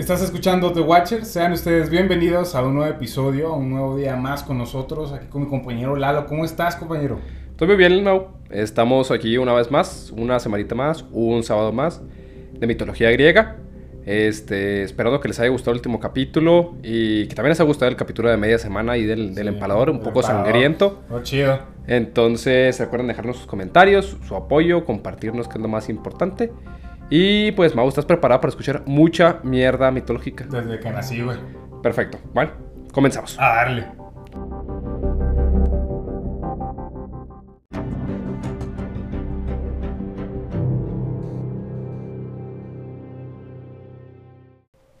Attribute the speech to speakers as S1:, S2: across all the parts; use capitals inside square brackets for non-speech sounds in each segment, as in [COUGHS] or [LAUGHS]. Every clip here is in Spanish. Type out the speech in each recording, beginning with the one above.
S1: Estás escuchando The Watcher. Sean ustedes bienvenidos a un nuevo episodio, a un nuevo día más con nosotros, aquí con mi compañero Lalo. ¿Cómo estás, compañero?
S2: Estoy muy bien, Mau. Estamos aquí una vez más, una semanita más, un sábado más de mitología griega. Este, esperando que les haya gustado el último capítulo y que también les haya gustado el capítulo de media semana y del, del
S1: Sí,
S2: empalador, un poco
S1: empalador.
S2: sangriento.
S1: Oh, chido.
S2: Entonces, recuerden dejarnos sus comentarios, su apoyo, compartirnos, que es lo más importante. Y pues, Mau, ¿estás preparado para escuchar mucha mierda mitológica?
S1: Desde que nací, güey.
S2: Perfecto. Bueno, comenzamos.
S1: A darle.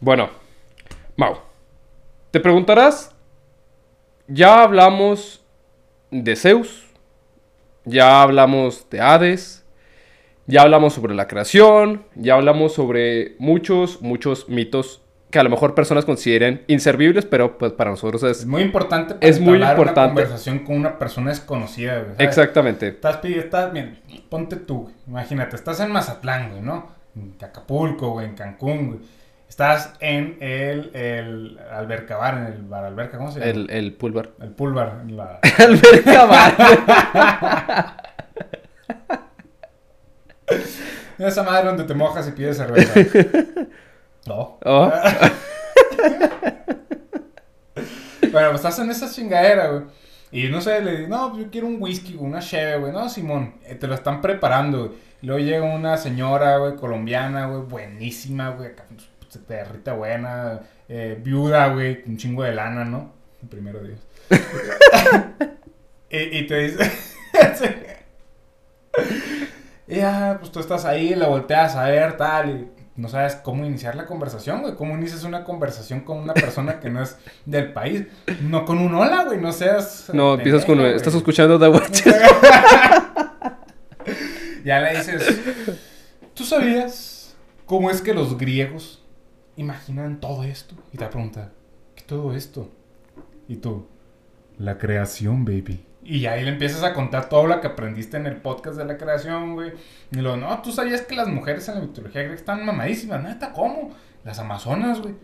S2: Bueno, Mau, te preguntarás, ya hablamos de Zeus, ya hablamos de Hades, ya hablamos sobre la creación, ya hablamos sobre muchos, muchos mitos que a lo mejor personas consideren inservibles, pero pues para nosotros
S1: Es
S2: es
S1: muy importante para
S2: Es muy importante.
S1: una conversación con una persona desconocida,
S2: exactamente.
S1: Estás, pi- estás, bien, ponte tú, güey. Imagínate, estás en Mazatlán, güey, ¿no? En Acapulco, güey, en Cancún, güey. Estás en el, el Alberca Bar, en el bar Alberca, ¿cómo se llama?
S2: El, el pulvar.
S1: El en la... [LAUGHS]
S2: Alberca bar. [LAUGHS] [LAUGHS]
S1: Esa madre donde te mojas y pides cerveza. [LAUGHS] No.
S2: Oh, [LAUGHS]
S1: Bueno, pues estás en esa chingadera, güey. Y no sé, le digo, no, yo quiero un whisky, una cheve, güey. No, Simón, eh, te lo están preparando, güey. Luego llega una señora, güey, colombiana, güey, buenísima, güey. Se te derrita buena, eh, viuda, güey, un chingo de lana, ¿no? Primero Dios. y, y te dice... y ya, pues tú estás ahí, la volteas a ver, tal, y no sabes cómo iniciar la conversación, güey. ¿Cómo inicias una conversación con una persona que no es del país? No con un hola, güey, no seas...
S2: no, empiezas con...
S1: pendejo,
S2: Estás
S1: güey.
S2: escuchando The Watches. [LAUGHS]
S1: ya le dices, ¿tú sabías cómo es que los griegos imaginan todo esto? Y te pregunta, ¿qué todo esto? Y tú, la creación, baby. Y ahí le empiezas a contar todo lo que aprendiste en el podcast de la creación, güey. Y luego, no, tú sabías que las mujeres en la mitología griega están mamadísimas. Neta, ¿cómo? Las amazonas, güey.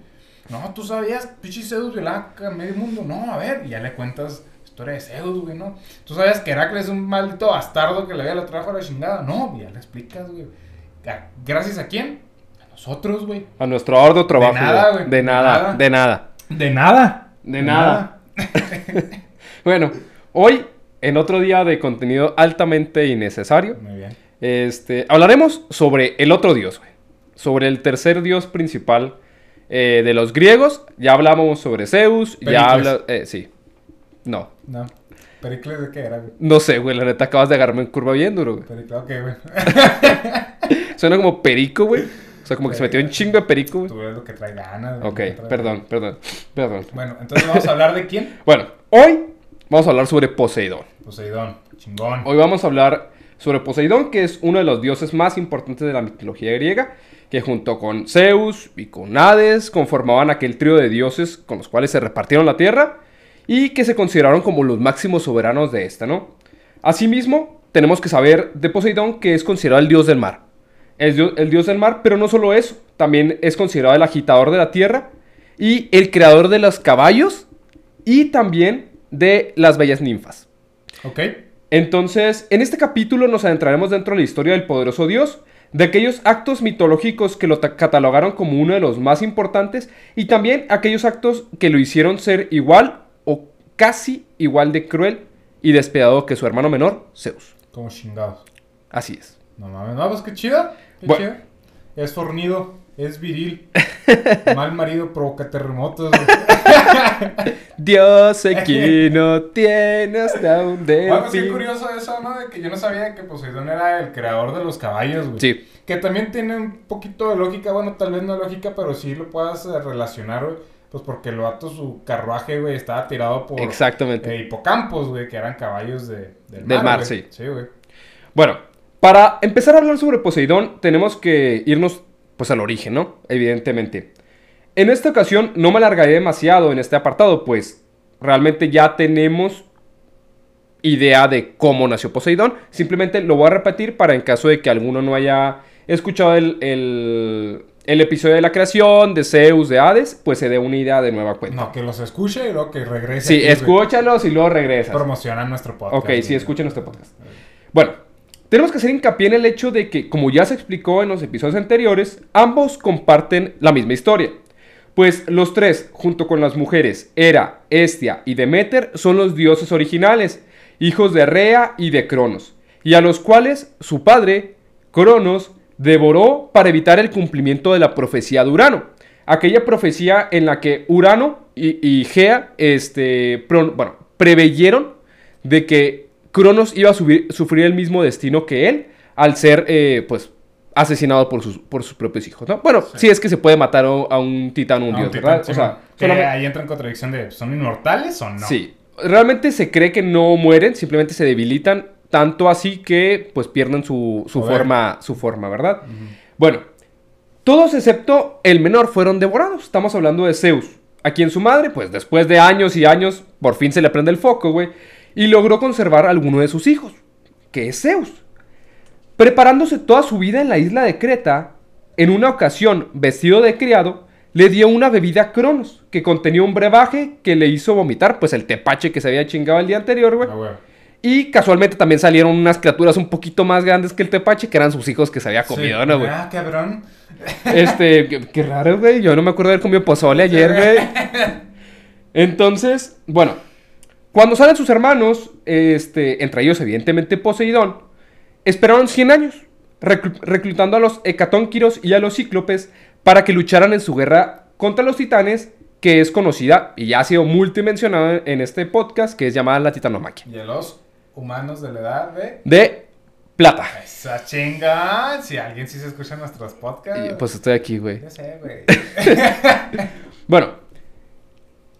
S1: No, tú sabías, pinche Zeus violaba a medio mundo. No, a ver, y ya le cuentas historia de Zeus, güey, ¿no? ¿Tú sabías que Heracles es un maldito bastardo que le había lo trajo a la chingada? No, ya le explicas, güey. ¿A- ¿Gracias a quién? A nosotros, güey.
S2: A nuestro arduo trabajo.
S1: nada,
S2: güey. De
S1: de
S2: nada,
S1: nada.
S2: de nada.
S1: De nada.
S2: De nada. [LAUGHS] Bueno, hoy, en otro día de contenido altamente innecesario,
S1: Muy bien.
S2: este, hablaremos sobre el otro dios, güey. Sobre el tercer dios principal eh, de los griegos. Ya hablamos sobre Zeus,
S1: Pericles.
S2: ya habla... eh, sí. No.
S1: No. ¿Pericles de qué era, güey?
S2: No sé, güey, la neta acabas de agarrarme en curva bien duro, güey.
S1: Pericles, ok, güey. [LAUGHS]
S2: Suena como perico, güey. O sea, como que se metió un chingo de perico, güey.
S1: Tú eres lo que trae ganas.
S2: Ok, perdón, perdón, perdón.
S1: Bueno, entonces vamos a hablar de quién?
S2: Bueno, hoy vamos a hablar sobre Poseidón.
S1: Poseidón. Chingón.
S2: Hoy vamos a hablar sobre Poseidón, que es uno de los dioses más importantes de la mitología griega, que junto con Zeus y con Hades conformaban aquel trío de dioses con los cuales se repartieron la tierra y que se consideraron como los máximos soberanos de esta, ¿no? Asimismo, tenemos que saber de Poseidón que es considerado el dios del mar. Es dios- el dios del mar, pero no solo eso, también es considerado el agitador de la tierra y el creador de los caballos y también de las bellas ninfas.
S1: Ok.
S2: Entonces, en este capítulo nos adentraremos dentro de la historia del poderoso dios, de aquellos actos mitológicos que lo ta- catalogaron como uno de los más importantes y también aquellos actos que lo hicieron ser igual o casi igual de cruel y despiadado que su hermano menor, Zeus.
S1: Como chingados.
S2: Así es.
S1: No mames, no, pues qué. Qué
S2: Bueno.
S1: chido. Es fornido, es viril. [LAUGHS] Mal marido provoca terremotos.
S2: Dios [LAUGHS] aquí no tiene hasta un
S1: Bueno, pues qué
S2: delfín.
S1: curioso eso, ¿no? De que yo no sabía que Poseidón era el creador de los caballos, güey.
S2: Sí,
S1: Que también tiene un poquito de lógica, bueno, tal vez no lógica, pero sí lo puedas eh, relacionar, güey. Pues porque el vato, su carruaje, güey, estaba tirado por
S2: exactamente.
S1: eh, hipocampos, güey, que eran caballos de, del mar.
S2: Del mar,
S1: güey.
S2: sí.
S1: Sí, güey.
S2: Bueno, para empezar a hablar sobre Poseidón, tenemos que irnos pues al origen, ¿no? Evidentemente. En esta ocasión no me alargaré demasiado en este apartado, pues realmente ya tenemos idea de cómo nació Poseidón. Simplemente lo voy a repetir para en caso de que alguno no haya escuchado el, el- el episodio de la creación, de Zeus, de Hades, pues se dé una idea de nueva cuenta.
S1: No, que los escuche y luego que regrese.
S2: sí, escúchalos y luego regresas.
S1: Promocionan nuestro podcast.
S2: Ok, sí, escuchen nuestro podcast. Bueno, tenemos que hacer hincapié en el hecho de que, como ya se explicó en los episodios anteriores, ambos comparten la misma historia. Pues los tres, junto con las mujeres Hera, Estia y Demeter, son los dioses originales, hijos de Rea y de Cronos, y a los cuales su padre, Cronos, devoró para evitar el cumplimiento de la profecía de Urano. Aquella profecía en la que Urano y, Gea este, bueno, preveyeron de que Cronos iba a subir- sufrir el mismo destino que él al ser, eh, pues, asesinado por sus, por sus propios hijos, ¿no? Bueno, si es que se puede matar a, un titán o un dios,
S1: un titán,
S2: ¿verdad?
S1: sí,
S2: o sea, solamente-
S1: ahí entra en contradicción de, ¿son inmortales o no?
S2: Sí. Realmente se cree que no mueren, simplemente se debilitan, tanto así que pues pierden su, su forma, su forma, ¿verdad? Bueno, todos excepto el menor fueron devorados. Estamos hablando de Zeus. A quien su madre, pues después de años y años, por fin se le prende el foco, güey. Y logró conservar a alguno de sus hijos, que es Zeus. Preparándose toda su vida en la isla de Creta, en una ocasión, vestido de criado, le dio una bebida a Cronos, que contenía un brebaje que le hizo vomitar, pues el tepache que se había chingado el día anterior, güey.
S1: Ah.
S2: Y casualmente también salieron unas criaturas un poquito más grandes que el tepache, que eran sus hijos que se había comido,
S1: Sí.
S2: ¿no, güey?
S1: Ah, cabrón.
S2: Este, qué, qué raro, güey. Yo no me acuerdo de haber comido pozole ayer, güey. Entonces, bueno, cuando salen sus hermanos, este, entre ellos evidentemente Poseidón, esperaron 100 años, reclu- reclutando a los hecatónquiros y a los cíclopes para que lucharan en su guerra contra los titanes, que es conocida y ya ha sido multimensionada en este podcast, que es llamada la titanomaquia.
S1: Y a los humanos de la edad de...
S2: De plata.
S1: Esa chinga. Si alguien sí se escucha en nuestros podcasts.
S2: Y, pues estoy aquí, güey.
S1: Ya sé, güey. [LAUGHS]
S2: Bueno,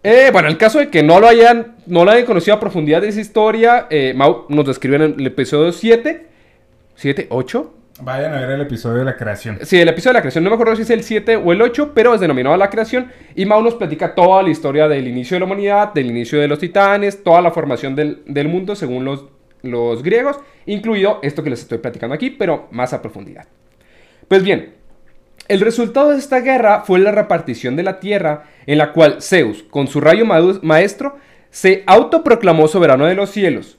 S2: eh, bueno, el caso de que no lo hayan, no lo hayan conocido a profundidad de esa historia, eh, Mau nos describe en el episodio 7, 7, 8.
S1: Vayan a ver el episodio de la creación.
S2: Sí, el episodio de la creación, no me acuerdo si es el 7 o el 8, pero es denominado la creación. Y Mau nos platica toda la historia del inicio de la humanidad, del inicio de los titanes, toda la formación del, del mundo según los, los griegos, incluido esto que les estoy platicando aquí, pero más a profundidad. Pues bien, el resultado de esta guerra fue la repartición de la tierra, en la cual Zeus, con su rayo maestro, se autoproclamó soberano de los cielos,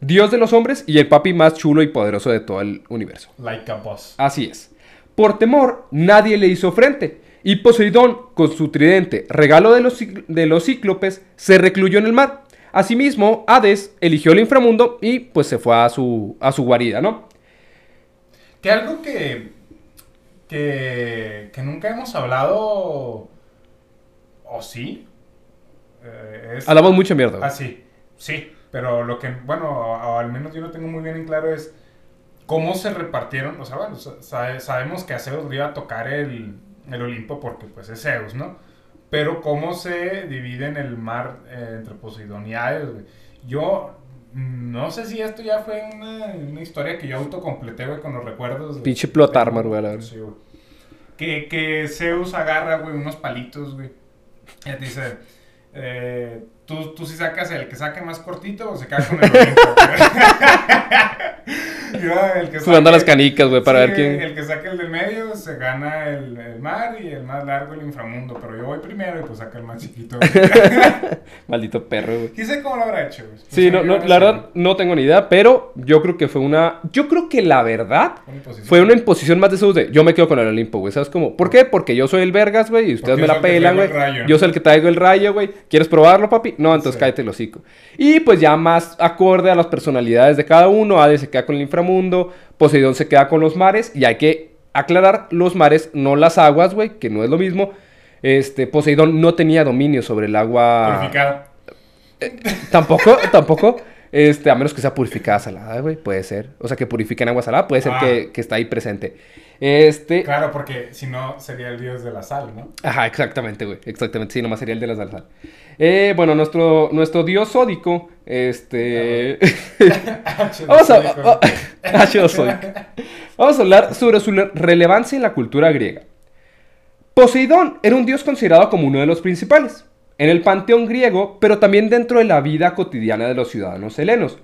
S2: dios de los hombres y el papi más chulo y poderoso de todo el universo.
S1: Like a boss.
S2: Así es. Por temor, nadie le hizo frente. Y Poseidón, con su tridente, regalo de los, de los cíclopes, se recluyó en el mar. Asimismo, Hades eligió el inframundo y pues se fue a su, a su guarida, ¿no?
S1: Que algo que, que, que nunca hemos hablado, o sí, eh, es...
S2: Hablamos mucha mierda.
S1: Ah, sí, sí, pero lo que, bueno, o, o al menos yo no tengo muy bien en claro es cómo se repartieron, o sea, bueno, sa- sabe- sabemos que a Zeus le iba a tocar el, el Olimpo porque pues es Zeus, ¿no? Pero cómo se divide en el mar eh, entre Poseidón y Hades. Yo no sé si esto ya fue una, una historia que yo autocompleté, güey, con los recuerdos. de-
S2: Pinche plot armor, güey, la verdad.
S1: Sí, güey. Que, que Zeus agarra, güey, unos palitos, güey. Y te dice, eh, ¿tú, tú sí sacas el que saque más cortito o se queda con el [LAUGHS] Olimpo, el que
S2: Jugando a las canicas, güey, para
S1: Sí,
S2: ver quién...
S1: El que saque el del medio se gana el, el mar y el más largo el inframundo. Pero yo voy primero y pues saca el más chiquito. [LAUGHS] [LAUGHS]
S2: Maldito perro, güey.
S1: ¿Quién sabe cómo lo habrá hecho, güey?
S2: Sí, no, no, la verdad no tengo ni idea, pero yo creo que fue una... Yo creo que la verdad
S1: Una
S2: fue una imposición más de Zeus de yo me quedo con el Olimpo, güey. ¿Sabes cómo? ¿Por qué? Porque yo soy el vergas, güey, y ustedes
S1: Porque
S2: me la pelan, güey. Yo soy el que traigo el rayo, güey. ¿Quieres probarlo, papi? No, entonces
S1: Sí.
S2: cállate el hocico. Y pues ya más acorde a las personalidades de cada uno, Hades se queda con el inframundo, Poseidón se queda con los mares, y hay que aclarar, los mares, no las aguas, güey, que no es lo mismo. Este, Poseidón no tenía dominio sobre el agua...
S1: Purificado.
S2: Tampoco, tampoco. Este, a menos que sea purificada salada, güey, puede ser. O sea, que purifiquen agua salada, puede ser
S1: Ah.
S2: que, que está ahí presente. Este.
S1: Claro, porque si no sería el dios de la sal, ¿no?
S2: Ajá, exactamente, güey. Exactamente, sí, nomás sería el de las sal. Eh, bueno, nuestro, nuestro dios sódico, este. [LAUGHS] Vamos a. Vamos a hablar sobre su le- relevancia en la cultura griega. Poseidón era un dios considerado como uno de los principales en el panteón griego, pero también dentro de la vida cotidiana de los ciudadanos helenos.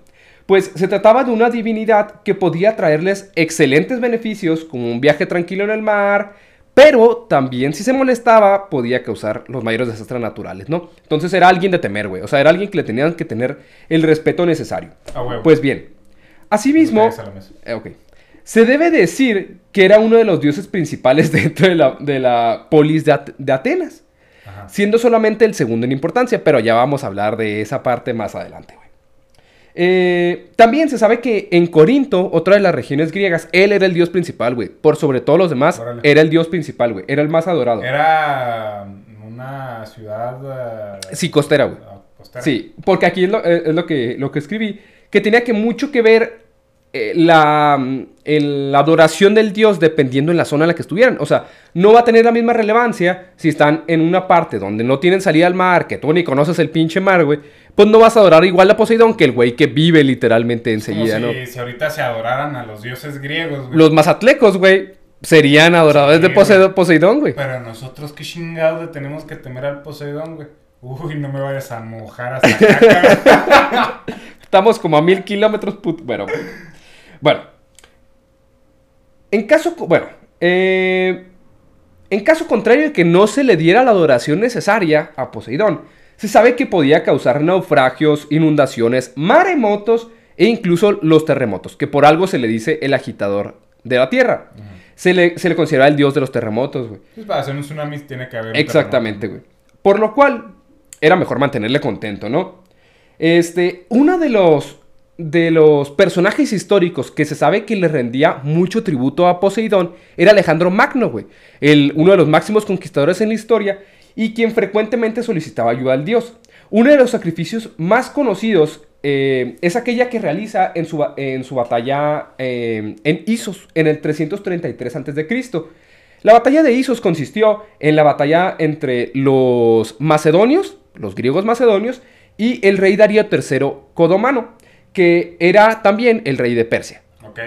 S2: Pues se trataba de una divinidad que podía traerles excelentes beneficios, como un viaje tranquilo en el mar, Pero también si se molestaba podía causar los mayores desastres naturales, ¿no? Entonces era alguien de temer, güey. O sea, era alguien que le tenían que tener el respeto necesario. Pues bien, asimismo, eh, se debe decir que era uno de los dioses principales [LAUGHS] dentro de la, de la polis de, At- de Atenas,
S1: Ajá.
S2: siendo solamente el segundo en importancia, pero ya vamos a hablar de esa parte más adelante, güey. Eh, también se sabe que en Corinto, otra de las regiones griegas, él era el dios principal, güey. Por sobre todos los demás,
S1: Órale.
S2: era el dios principal, güey. Era el más adorado.
S1: Era una ciudad. eh,
S2: Sí, costera, güey.
S1: costera.
S2: Sí, porque aquí es lo, eh, es lo que, lo que escribí, que tenía que mucho que ver eh, la, mm, el- la adoración del dios dependiendo en la zona en la que estuvieran. O sea, no va a tener la misma relevancia si están en una parte donde no tienen salida al mar, que tú ni conoces el pinche mar, güey. Pues no vas a adorar igual a Poseidón que el güey que vive literalmente
S1: como
S2: enseguida,
S1: si,
S2: ¿no?
S1: si ahorita se adoraran a los dioses griegos, güey.
S2: Los mazatlecos, güey, serían adoradores
S1: Sí,
S2: de Poseidón, güey.
S1: Pero nosotros, qué chingados le tenemos que temer al Poseidón, güey. Uy, no me vayas a mojar hasta acá. [LAUGHS]
S2: Estamos como a mil kilómetros, put... Bueno, bueno. En caso, bueno, eh, en caso contrario de que no se le diera la adoración necesaria a Poseidón, se sabe que podía causar naufragios, inundaciones, maremotos e incluso los terremotos, que por algo se le dice el agitador de la tierra. Se le, se le considera el dios de los terremotos, güey.
S1: Pues para hacer un tsunami tiene que haber.
S2: Exactamente, güey. Por lo cual, era mejor mantenerle contento, ¿no? Este, uno de los, de los personajes históricos que se sabe que le rendía mucho tributo a Poseidón era Alejandro Magno. El, uno de los máximos conquistadores en la historia y quien frecuentemente solicitaba ayuda al dios. Uno de los sacrificios más conocidos eh, es aquella que realiza en su, en su batalla eh, en Isos, en el 333 a.C. La batalla de Isos consistió en la batalla entre los macedonios, los griegos macedonios, y el rey Darío III Codomano, que era también el rey de Persia.
S1: Ok.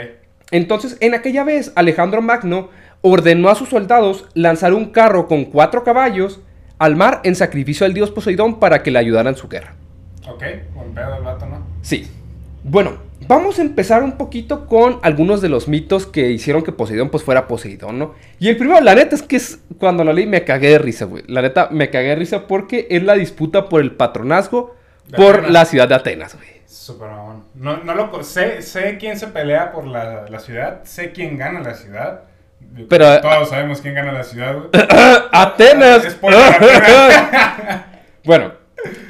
S2: Entonces, en aquella vez, Alejandro Magno ordenó a sus soldados lanzar un carro con cuatro caballos al mar en sacrificio al dios Poseidón para que le ayudara en su guerra.
S1: Ok. Buen pedo el vato, ¿no?
S2: Sí. Bueno, vamos a empezar un poquito con algunos de los mitos que hicieron que Poseidón pues fuera Poseidón, ¿no? Y el primero, la neta, es que es cuando lo leí me cagué de risa, güey. La neta, me cagué de risa porque es la disputa por el patronazgo por
S1: Atenas.
S2: la ciudad de Atenas, güey.
S1: Super mamón. No, no lo sé, sé quién se pelea por la, la ciudad, sé quién gana la ciudad.
S2: Pero-
S1: todos sabemos quién gana la ciudad, güey. [COUGHS]
S2: ¡Atenas!
S1: Atenas. [COUGHS]
S2: bueno,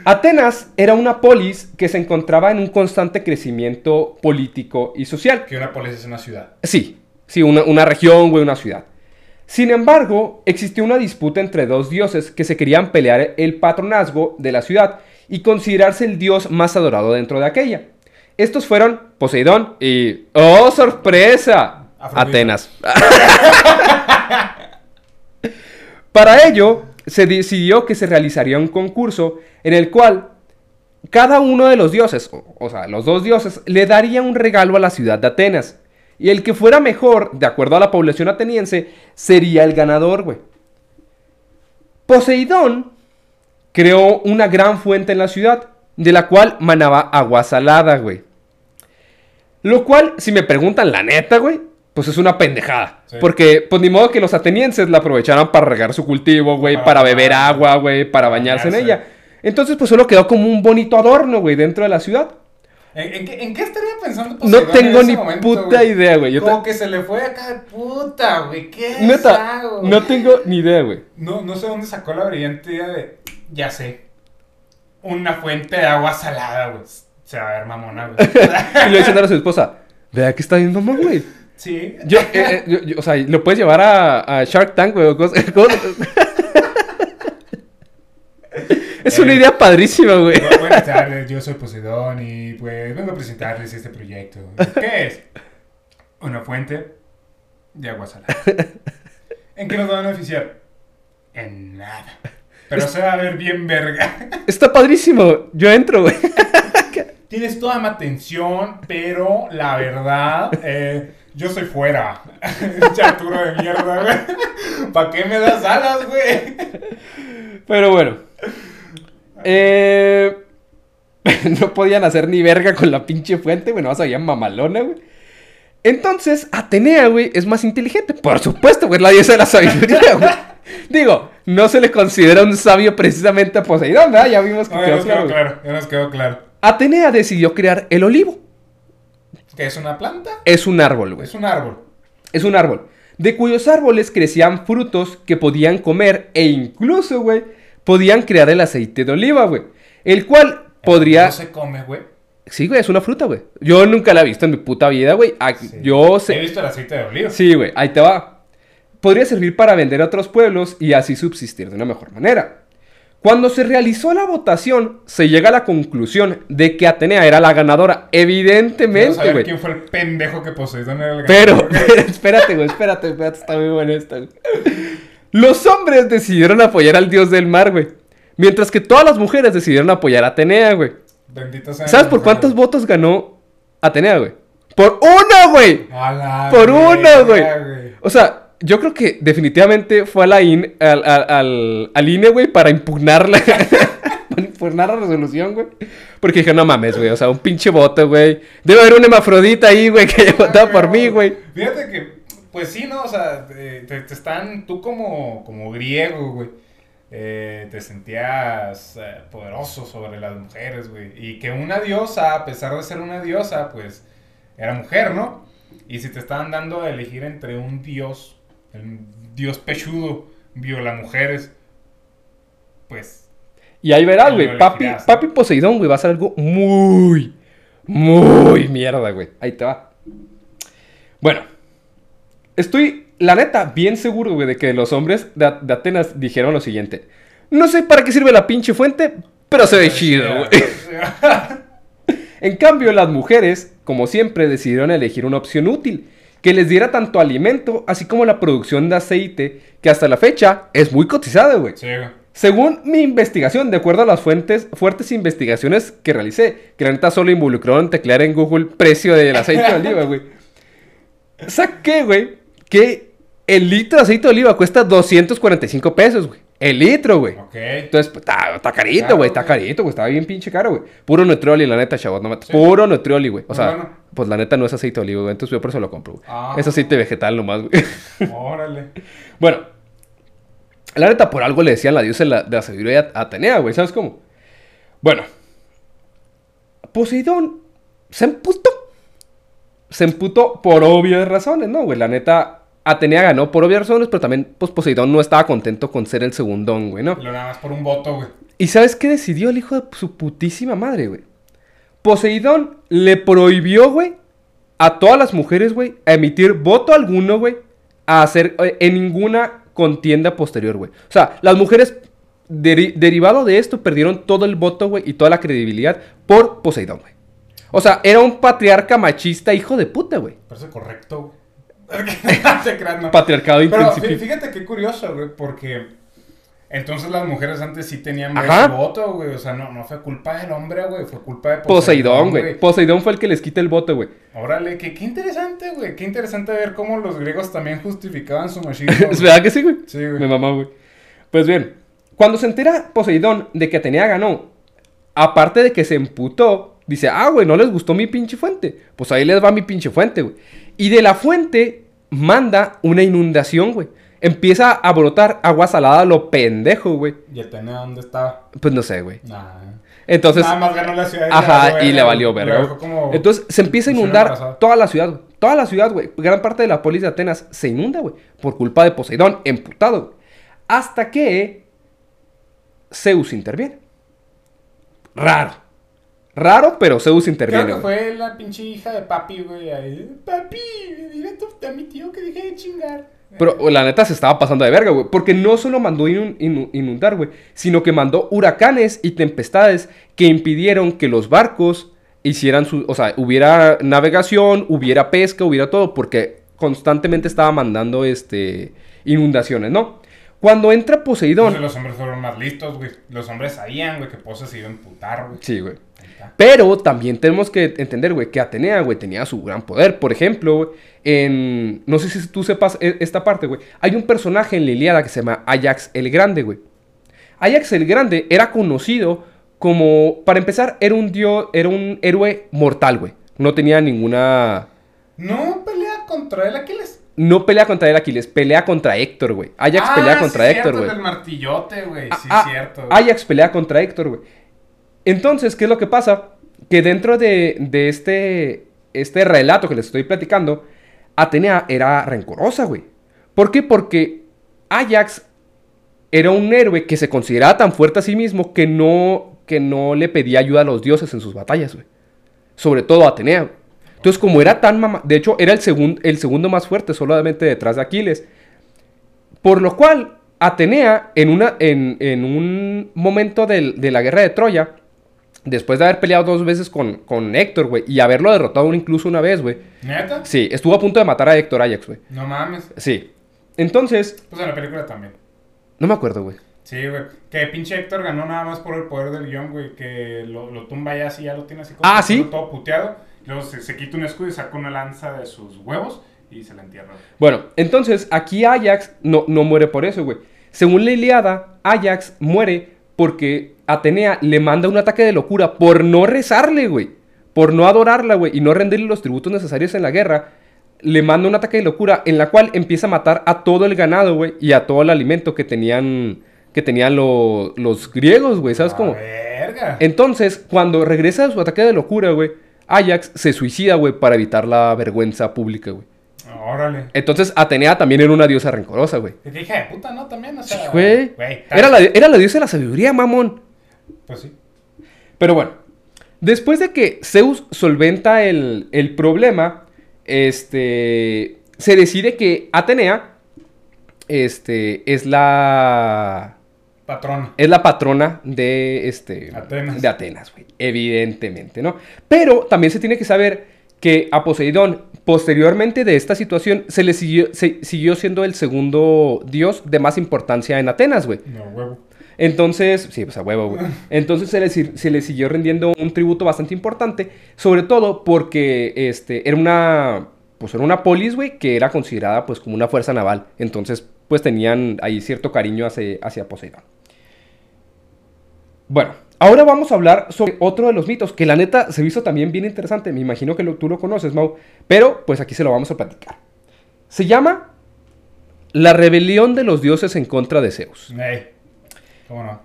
S2: Atenas era una polis que se encontraba en un constante crecimiento político y social.
S1: que una polis es una ciudad.
S2: Sí, sí, una, una región, güey, una ciudad. Sin embargo, existió una disputa entre dos dioses que se querían pelear el patronazgo de la ciudad y considerarse el dios más adorado dentro de aquella. Estos fueron Poseidón y... ¡Oh, sorpresa! Atenas. [LAUGHS] Para ello, se decidió que se realizaría un concurso en el cual cada uno de los dioses, o, o sea, los dos dioses, le daría un regalo a la ciudad de Atenas. Y el que fuera mejor, de acuerdo a la población ateniense, sería el ganador, güey. Poseidón creó una gran fuente en la ciudad, de la cual manaba agua salada, güey. Lo cual, si me preguntan la neta, güey, pues es una pendejada.
S1: Sí.
S2: Porque, pues ni modo que los atenienses la aprovecharan para regar su cultivo, güey,
S1: Para
S2: para beber agua, güey, para bañarse en ella. Entonces, pues solo quedó como un bonito adorno, güey, dentro de la ciudad.
S1: ¿En, en qué, en qué estaría pensando
S2: No tengo ni
S1: momento,
S2: puta idea, güey.
S1: Como
S2: te-
S1: que se le fue acá de puta, güey. ¿Qué
S2: Neta,
S1: hago?
S2: no tengo ni idea, güey.
S1: No, no sé dónde sacó la brillante idea de. Ya sé. Una fuente de agua salada, güey. Se va a ver mamona, güey. [LAUGHS]
S2: Y le dicen a su esposa, vea que está bien mamón, güey.
S1: sí.
S2: Yo, eh, eh, yo- yo- o sea, lo puedes llevar a, a Shark Tank, güey. [LAUGHS] [LAUGHS] es una
S1: Eh.
S2: idea padrísima, güey.
S1: Bu- Buenas tardes, yo soy Poseidón y pues vengo a presentarles este proyecto. ¿Qué es? Una fuente de agua salada. ¿En qué nos va a beneficiar? En nada. Pero se va a ver bien verga. [LAUGHS]
S2: Está padrísimo. Yo entro, güey. [LAUGHS]
S1: Tienes toda mi atención, pero la verdad, eh, yo soy fuera. [LAUGHS] Chaturo de mierda, güey. ¿Para qué me das alas, güey?
S2: Pero bueno. Eh, no podían hacer ni verga con la pinche fuente, güey. No vas a mamalona, güey. Entonces, Atenea, güey, es más inteligente. Por supuesto, güey, la diosa de la sabiduría, güey. Digo, no se le considera un sabio precisamente a Poseidón, ¿verdad? Ya vimos que
S1: No, ya
S2: quedó
S1: nos
S2: claro,
S1: quedó claro, ya nos quedó claro.
S2: Atenea decidió crear el olivo.
S1: ¿Qué es una planta?
S2: Es un árbol, güey.
S1: Es un árbol.
S2: Es un árbol. De cuyos árboles crecían frutos que podían comer e incluso, güey, podían crear el aceite de oliva, güey. El cual podría...
S1: No se come, güey.
S2: Sí, güey, es una fruta, güey. Yo nunca la he visto en mi puta vida, güey.
S1: Sí.
S2: Yo
S1: He
S2: sé...
S1: visto el aceite de oliva.
S2: Sí, güey, ahí te va. Podría servir para vender a otros pueblos y así subsistir de una mejor manera. Cuando se realizó la votación, se llega a la conclusión de que Atenea era la ganadora. Evidentemente,
S1: saber
S2: güey.
S1: quién fue el pendejo que Poseidón era el [LAUGHS]
S2: Pero,
S1: ganador. [LAUGHS]
S2: pero, espérate, güey, espérate, espérate, está muy bueno esto. Los hombres decidieron apoyar al dios del mar, güey. Mientras que todas las mujeres decidieron apoyar a Atenea, güey.
S1: Bendito sea.
S2: ¿Sabes por cuántos votos ganó Atenea, güey? ¡Por uno, güey! Por uno, güey. O sea, yo creo que definitivamente fue a la IN, al, al, al, INE, güey, para [LAUGHS] impugnar la, para resolución, güey. Porque dije, no mames, güey, o sea, un pinche voto, güey. Debe haber un hermafrodita ahí, güey, que [LAUGHS] haya votado por mí, güey.
S1: Fíjate que, pues sí, ¿no? O sea, te- te están, tú como, como griego, güey, eh, te sentías eh, poderoso sobre las mujeres, güey. Y que una diosa, a pesar de ser una diosa, pues era mujer, ¿no? Y si te estaban dando a elegir entre un dios, el dios pechudo, viola mujeres, pues
S2: Y ahí verás, güey. Papi, papi Poseidón, güey, va a ser algo muy, muy mierda, güey. Ahí te va. Bueno, estoy, la neta, bien seguro, güey, de que los hombres de, de Atenas dijeron lo siguiente. No sé para qué sirve la pinche fuente, pero se ve chido, güey. [LAUGHS] En cambio, las mujeres, como siempre, decidieron elegir una opción útil, que les diera tanto alimento, así como la producción de aceite, que hasta la fecha es muy cotizada, güey.
S1: Sí, güey.
S2: Según mi investigación, de acuerdo a las fuentes, fuertes investigaciones que realicé, que la neta solo involucró en teclear en Google precio del aceite de [LAUGHS] oliva, güey. Saqué, güey, que el litro de aceite de oliva cuesta 245 pesos, güey. El litro, güey.
S1: Ok.
S2: Entonces, pues, está, está carito, güey, está
S1: güey.
S2: carito, güey, está bien pinche caro, güey. Puro Nutrioli, la neta, chavos, no.
S1: Sí.
S2: Puro Nutrioli, güey. O sea,
S1: bueno.
S2: Pues la neta no es aceite de oliva, güey, entonces yo por eso lo compro, güey.
S1: Ah.
S2: Es aceite vegetal nomás, güey. [LAUGHS]
S1: Órale.
S2: Bueno, la neta, por algo le decían la diosa de la, de la sabiduría a Atenea, güey, ¿sabes cómo? Bueno, Poseidón se emputó. Se emputó por obvias razones, ¿no, güey? La neta, Atenea ganó por obvias razones, pero también, pues, Poseidón no estaba contento con ser el segundón, güey, ¿no?
S1: Lo nada más por un voto, güey.
S2: ¿Y sabes qué decidió el hijo de su putísima madre, güey? Poseidón le prohibió, güey, a todas las mujeres, güey, a emitir voto alguno, güey, a hacer eh, en ninguna contienda posterior, güey. O sea, las mujeres, deri- derivado de esto, perdieron todo el voto, güey, y toda la credibilidad por Poseidón, güey. O sea, era un patriarca machista, hijo de puta, güey.
S1: Parece correcto. [LAUGHS] [LAUGHS]
S2: Patriarcado
S1: Pero fíjate qué curioso, güey, porque entonces las mujeres antes sí tenían ese voto, güey. O sea, no, no fue culpa del hombre, güey, fue culpa de
S2: Poseidón, güey. Poseidón fue el que les quita el voto, güey.
S1: Órale, que, qué interesante, güey. Qué interesante ver cómo los griegos también justificaban su machismo. [LAUGHS]
S2: ¿Es verdad que sí, güey?
S1: Sí, güey.
S2: Me mamó, güey. Pues bien, cuando se entera Poseidón de que Atenea ganó, aparte de que se emputó, dice, ah, güey, no les gustó mi pinche fuente. Pues ahí les va mi pinche fuente, güey. Y de la fuente manda una inundación, güey. Empieza a brotar agua salada a lo pendejo, güey.
S1: ¿Y Atenea dónde estaba?
S2: Pues no sé, güey.
S1: Nah.
S2: Entonces,
S1: Nada más ganó la ciudad.
S2: Ajá, y le valió verga.
S1: Como-
S2: Entonces se empieza a inundar toda la ciudad. Toda la ciudad, güey. Gran parte de la polis de Atenas se inunda, güey. Por culpa de Poseidón, emputado, güey. Hasta que Zeus interviene. Raro. Raro, pero Zeus interviene.
S1: Creo que
S2: güey.
S1: fue la pinche hija de papi, güey. ahí. Papi, dile a, tu- a mi tío que deje de chingar.
S2: Pero la neta se estaba pasando de verga, güey. Porque no solo mandó inun- inu- inundar, güey. Sino que mandó huracanes y tempestades que impidieron que los barcos hicieran su... O sea, hubiera navegación, hubiera pesca, hubiera todo. Porque constantemente estaba mandando, este... Inundaciones, ¿no? Cuando entra Poseidón...
S1: Entonces los hombres fueron más listos, güey. Los hombres sabían, güey, que Pose se iba a emputar, güey.
S2: Sí, güey. Pero también tenemos que entender, güey, que Atenea, güey, tenía su gran poder. Por ejemplo, güey, en... No sé si tú sepas e- esta parte, güey. Hay un personaje en la Ilíada que se llama Ajax el Grande, güey. Ajax el Grande era conocido como... Para empezar, era un dios... Era un héroe mortal, güey. No tenía ninguna...
S1: No peleó contra el Aquiles.
S2: No pelea contra el Aquiles, pelea contra Héctor, güey. Ajax
S1: Ah,
S2: pelea
S1: sí,
S2: contra Héctor, güey.
S1: martillote, güey. Sí,
S2: Ah,
S1: cierto. güey.
S2: Ajax pelea contra Héctor, güey. Entonces, ¿qué es lo que pasa? Que dentro de, este, este relato que les estoy platicando, Atenea era rencorosa, güey. ¿Por qué? Porque Ajax era un héroe que se consideraba tan fuerte a sí mismo que no, que no le pedía ayuda a los dioses en sus batallas, güey. Sobre todo a Atenea. Entonces, como era tan mama... De hecho, era el, el segundo más fuerte, solamente detrás de Aquiles. Por lo cual, Atenea, en, una, en, en un momento del- de la guerra de Troya, después de haber peleado dos veces con, con Héctor, güey, y haberlo derrotado incluso una vez, güey.
S1: ¿Neta?
S2: Sí, estuvo a punto de matar a Héctor Ajax, güey.
S1: No mames.
S2: Sí. Entonces,
S1: Pues en la película también.
S2: no me acuerdo, güey.
S1: Sí, güey. Que pinche Héctor ganó nada más por el poder del guion, güey. Que lo, lo tumba ya así, ya lo tiene así como
S2: Ah, ¿sí?
S1: todo puteado. Luego se, se quita un escudo y saca una lanza de sus huevos y se la entierra.
S2: Bueno, entonces aquí Ajax no, no muere por eso, güey. Según la Iliada, Ajax muere porque Atenea le manda un ataque de locura por no rezarle, güey. Por no adorarla, güey. Y no rendirle los tributos necesarios en la guerra. Le manda un ataque de locura en la cual empieza a matar a todo el ganado, güey. Y a todo el alimento que tenían, que tenían lo- los griegos, güey. ¿Sabes cómo?
S1: verga.
S2: Entonces, cuando regresa de su ataque de locura, güey, Ajax se suicida, güey, para evitar la vergüenza pública, güey.
S1: Órale.
S2: Entonces, Atenea también era una diosa rencorosa, güey.
S1: Hija de puta, ¿no? También, o sea.
S2: Sí, güey.
S1: Güey.
S2: Era la, era la diosa de la sabiduría, mamón.
S1: Pues sí.
S2: Pero bueno, después de que Zeus solventa el, el problema, este, se decide que Atenea, este, es la,
S1: Patrón.
S2: es la patrona de, este,
S1: Atenas.
S2: de Atenas, güey, evidentemente, ¿no? Pero también se tiene que saber que a Poseidón, posteriormente de esta situación, se le siguió, se- siguió siendo el segundo dios de más importancia en Atenas, güey.
S1: No, huevo.
S2: Entonces, sí, pues a huevo, güey. Entonces se le, siguió rindiendo un tributo bastante importante, sobre todo porque este, era una, pues era una polis, güey, que era considerada pues como una fuerza naval. Entonces, pues tenían ahí cierto cariño hacia, hacia Poseidón. Bueno, ahora vamos a hablar sobre otro de los mitos, que la neta se hizo también bien interesante. Me imagino que lo- tú lo conoces, Mau, pero pues aquí se lo vamos a platicar. Se llama La rebelión de los dioses en contra de Zeus.
S1: ¿Cómo no?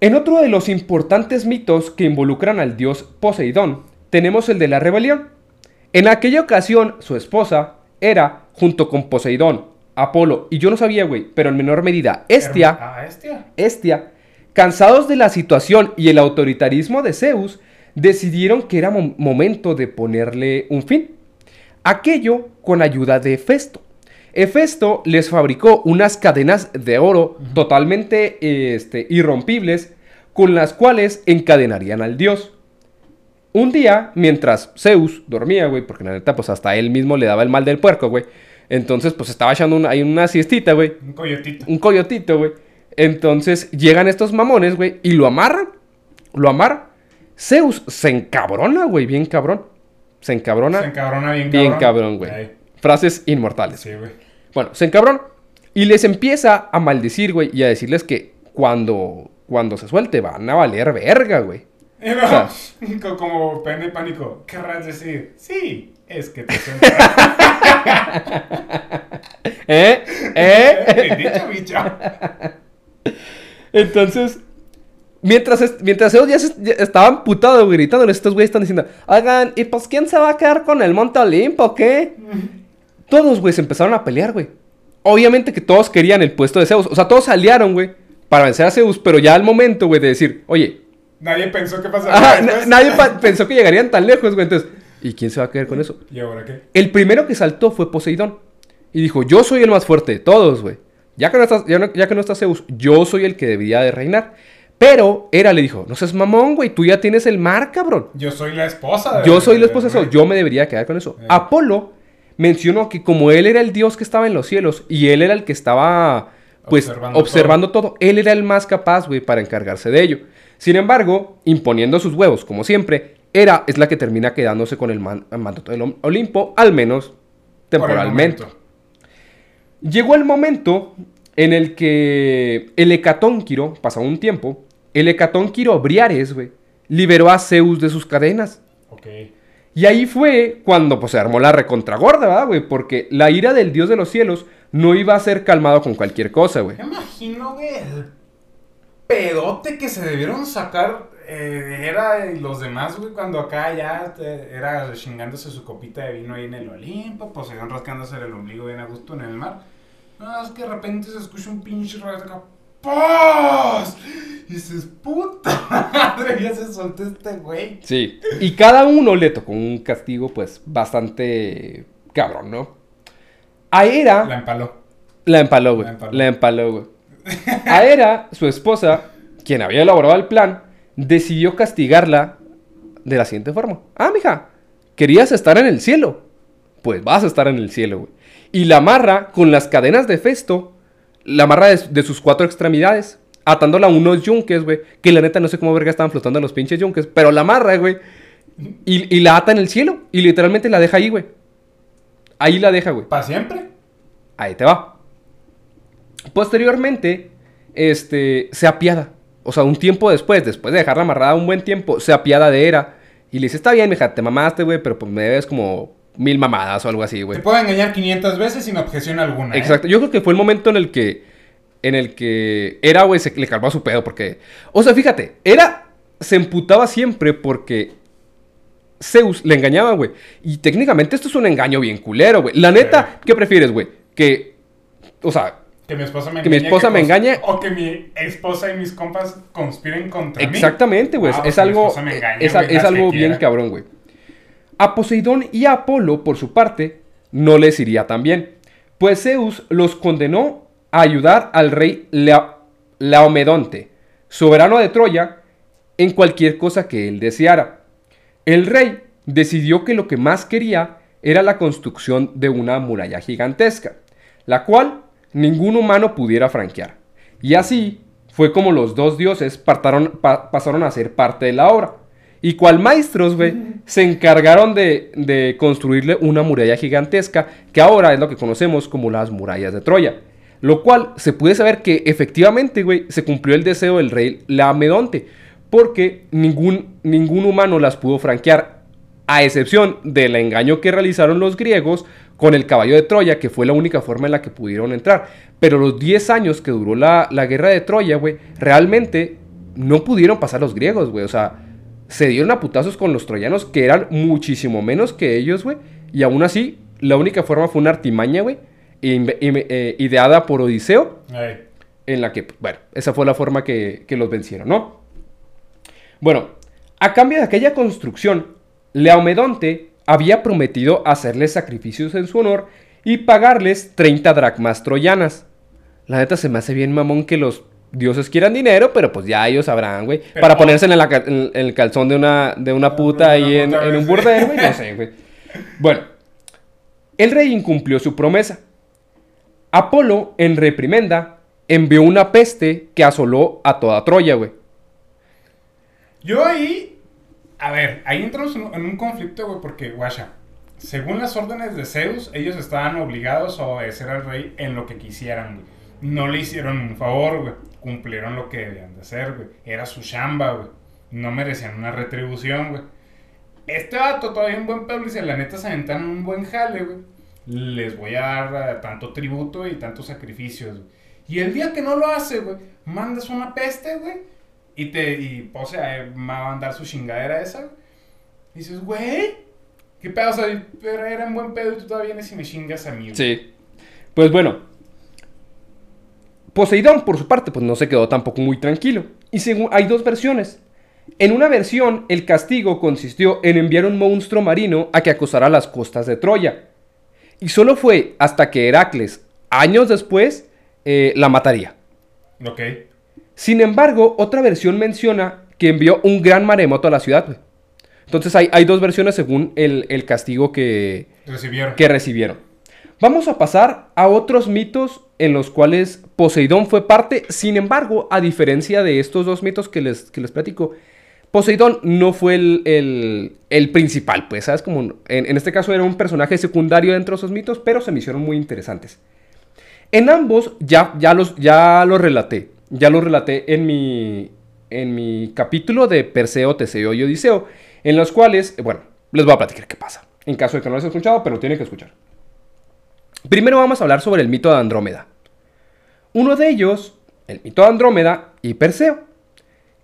S2: En otro de los importantes mitos que involucran al dios Poseidón, tenemos el de la rebelión. En aquella ocasión, su esposa era, junto con Poseidón, Apolo, y yo no sabía, güey, pero en menor medida, Estia,
S1: Ah, Estia.
S2: Estia, cansados de la situación y el autoritarismo de Zeus, decidieron que era mo- momento de ponerle un fin. Aquello con ayuda de Hefesto. Hefesto les fabricó unas cadenas de oro totalmente este, irrompibles con las cuales encadenarían al dios. Un día, mientras Zeus dormía, güey, porque la neta, pues hasta él mismo le daba el mal del puerco, güey. Entonces, pues estaba echando una, ahí una siestita, güey
S1: Un coyotito.
S2: un coyotito, güey. Entonces llegan estos mamones, güey, y lo amarran. Lo amarran. Zeus se encabrona, güey, bien cabrón. Se encabrona.
S1: Se encabrona bien cabrón.
S2: bien cabrón, güey.
S1: Ey.
S2: Frases inmortales.
S1: Sí, güey.
S2: Bueno, se encabrona. Y les empieza a maldecir, güey, y a decirles que cuando, cuando se suelte van a valer verga, güey.
S1: Y no,
S2: O sea- [LAUGHS]
S1: co- como pene pánico, querrás decir, sí, es que te. [LAUGHS]
S2: ¿Eh? ¿Eh? [LAUGHS] Entonces, mientras, mientras ellos ya, se- ya estaban putados, gritándoles, estos güeyes están diciendo, oigan, ¿y pues quién se va a quedar con el Monte Olimpo, qué? Todos, güey, se empezaron a pelear, güey. Obviamente que todos querían el puesto de Zeus. O sea, todos aliaron, güey, para vencer a Zeus, pero ya al momento, güey, de decir, oye,
S1: Nadie pensó que pasaría
S2: ajá, na-
S1: después.
S2: nadie [LAUGHS] pensó que llegarían tan lejos, güey. Entonces, ¿y quién se va a quedar con eso?
S1: ¿Y ahora qué?
S2: El primero que saltó fue Poseidón. Y dijo, yo soy el más fuerte de todos, güey. Ya, que no está- ya, no- ya que no está Zeus, yo soy el que debería de reinar. Pero Hera le dijo, no seas mamón, güey, tú ya tienes el mar, cabrón.
S1: Yo soy la esposa. de-
S2: Yo soy la esposa de Zeus, yo me debería quedar con eso.
S1: Eh.
S2: Apolo mencionó que como él era el dios que estaba en los cielos y él era el que estaba, pues,
S1: Observando
S2: observando, todo. él era el más capaz, güey, para encargarse de ello. Sin embargo, imponiendo sus huevos, como siempre, Hera es la que termina quedándose con el man- mandato del Ol- Olimpo, al menos
S1: por el
S2: temporalmente. Llegó el momento en el que el Hecatónquiro, pasado un tiempo, el Hecatónquiro Briares, güey, liberó a Zeus de sus cadenas. Y ahí fue cuando pues, se armó la recontragorda, ¿verdad, güey? Porque la ira del dios de los cielos no iba a ser calmado con cualquier cosa, güey.
S1: Me imagino, güey, el pedote que se debieron sacar eh, era los demás, güey, cuando acá ya te- era chingándose su copita de vino ahí en el Olimpo, pues se iban rascándose el ombligo bien a gusto en el mar. No, es que de repente se escucha un pinche. ¡Paz! Y dices, puta madre, ya se soltó este güey.
S2: Sí. Y cada uno le tocó un castigo, pues, bastante cabrón, ¿no? A Hera
S1: La empaló.
S2: la empaló, güey.
S1: La empaló.
S2: La empaló, güey. A Hera, su esposa, quien había elaborado el plan, decidió castigarla de la siguiente forma. Ah, mija, querías estar en el cielo. Pues vas a estar en el cielo, güey. Y la amarra con las cadenas de Festo, la amarra de, de sus cuatro extremidades, atándola a unos yunques, güey. Que la neta no sé cómo verga estaban flotando los pinches yunques, pero la amarra, güey. Y, y la ata en el cielo. Y literalmente la deja ahí, güey. Ahí la deja, güey.
S1: ¿Para siempre?
S2: Ahí te va. Posteriormente, este, se apiada. O sea, un tiempo después, después de dejarla amarrada un buen tiempo, se apiada de Hera. Y le dice, está bien, mija, te mamaste, güey, pero pues me debes como mil mamadas o algo así, güey.
S1: Te puedo engañar 500 veces sin objeción alguna. ¿eh?
S2: Exacto. Yo creo que fue el momento en el que, en el que Hera, güey, se le calmó su pedo porque... O sea, fíjate, Hera se emputaba siempre porque Zeus le engañaba, güey. Y técnicamente esto es un engaño bien culero, güey. La neta, ¿qué prefieres, güey? Que, o sea,
S1: Que mi esposa me
S2: Que mi esposa me engañe.
S1: O que mi esposa y mis compas conspiren contra mí.
S2: Exactamente, güey.
S1: Ah,
S2: es
S1: pues mi
S2: algo, es, es algo bien
S1: quiera.
S2: cabrón, güey. A Poseidón y a Apolo, por su parte, no les iría tan bien. Pues Zeus los condenó a ayudar al rey Laomedonte, soberano de Troya, en cualquier cosa que él deseara. El rey decidió que lo que más quería era la construcción de una muralla gigantesca, la cual ningún humano pudiera franquear. Y así fue como los dos dioses pasaron a ser parte de la obra. Y cual maestros, güey, se encargaron de, de construirle una muralla gigantesca, que ahora es lo que conocemos como las murallas de Troya. Lo cual se puede saber que efectivamente, güey, se cumplió el deseo del rey Laomedonte, porque ningún, ningún humano las pudo franquear, a excepción del engaño que realizaron los griegos con el caballo de Troya, que fue la única forma en la que pudieron entrar. Pero los 10 años que duró la, la guerra de Troya, güey, realmente no pudieron pasar los griegos, güey. O sea, se dieron a putazos con los troyanos, que eran muchísimo menos que ellos, güey. Y aún así, la única forma fue una artimaña, güey, eh, ideada por Odiseo, en la que, bueno, esa fue la forma que, que los vencieron, ¿no? Bueno, a cambio de aquella construcción, Laomedonte había prometido hacerles sacrificios en su honor y pagarles 30 dracmas troyanas. La neta se me hace bien mamón que los dioses quieran dinero, pero pues ya ellos sabrán, güey. Para ponerse en, la en- el calzón de una, de una puta
S1: de
S2: ahí en,
S1: puta,
S2: en un burdel, [LAUGHS] güey, no sé, güey. Bueno, el rey incumplió su promesa. Apolo, en reprimenda, envió una peste que asoló a toda Troya, güey.
S1: Yo ahí. A ver, ahí entramos en, en un conflicto, güey, porque, guacha. Según las órdenes de Zeus, ellos estaban obligados a obedecer al rey en lo que quisieran, güey. No le hicieron un favor, güey. Cumplieron lo que debían de hacer, güey. Era su chamba, güey. No merecían una retribución, güey. Este vato todavía un buen y si la neta se aventan un buen jale, güey. Les voy a dar eh, tanto tributo y tantos sacrificios, güey. Y el día que no lo hace, güey, mandas una peste, güey. Y te, y, o sea, eh, va a mandar su chingadera esa, güey. Dices, güey, ¿qué pedo? O sea, pero era un buen pedo y tú todavía vienes y me chingas a mí, güey.
S2: Sí. Pues bueno. Poseidón, por su parte, pues no se quedó tampoco muy tranquilo. Y según hay dos versiones. En una versión, el castigo consistió en enviar un monstruo marino a que acosara las costas de Troya. Y solo fue hasta que Heracles, años después, eh, la mataría.
S1: Ok.
S2: Sin embargo, otra versión menciona que envió un gran maremoto a la ciudad. Entonces hay, hay dos versiones según el, el castigo que,
S1: Recibieron.
S2: que recibieron. Vamos a pasar a otros mitos en los cuales Poseidón fue parte. Sin embargo, a diferencia de estos dos mitos que les, que les platico, Poseidón no fue el, el- principal, pues, ¿sabes? Como en, en este caso era un personaje secundario dentro de esos mitos, pero se me hicieron muy interesantes. En ambos ya, ya, los, ya los relaté. Ya los relaté en mi, en mi capítulo de Perseo, Teseo y Odiseo. En los cuales, bueno, Les voy a platicar qué pasa. En caso de que no lo hayas escuchado, pero lo tienen que escuchar. Primero vamos a hablar sobre el mito de Andrómeda. Uno de ellos, el mito de Andrómeda y Perseo.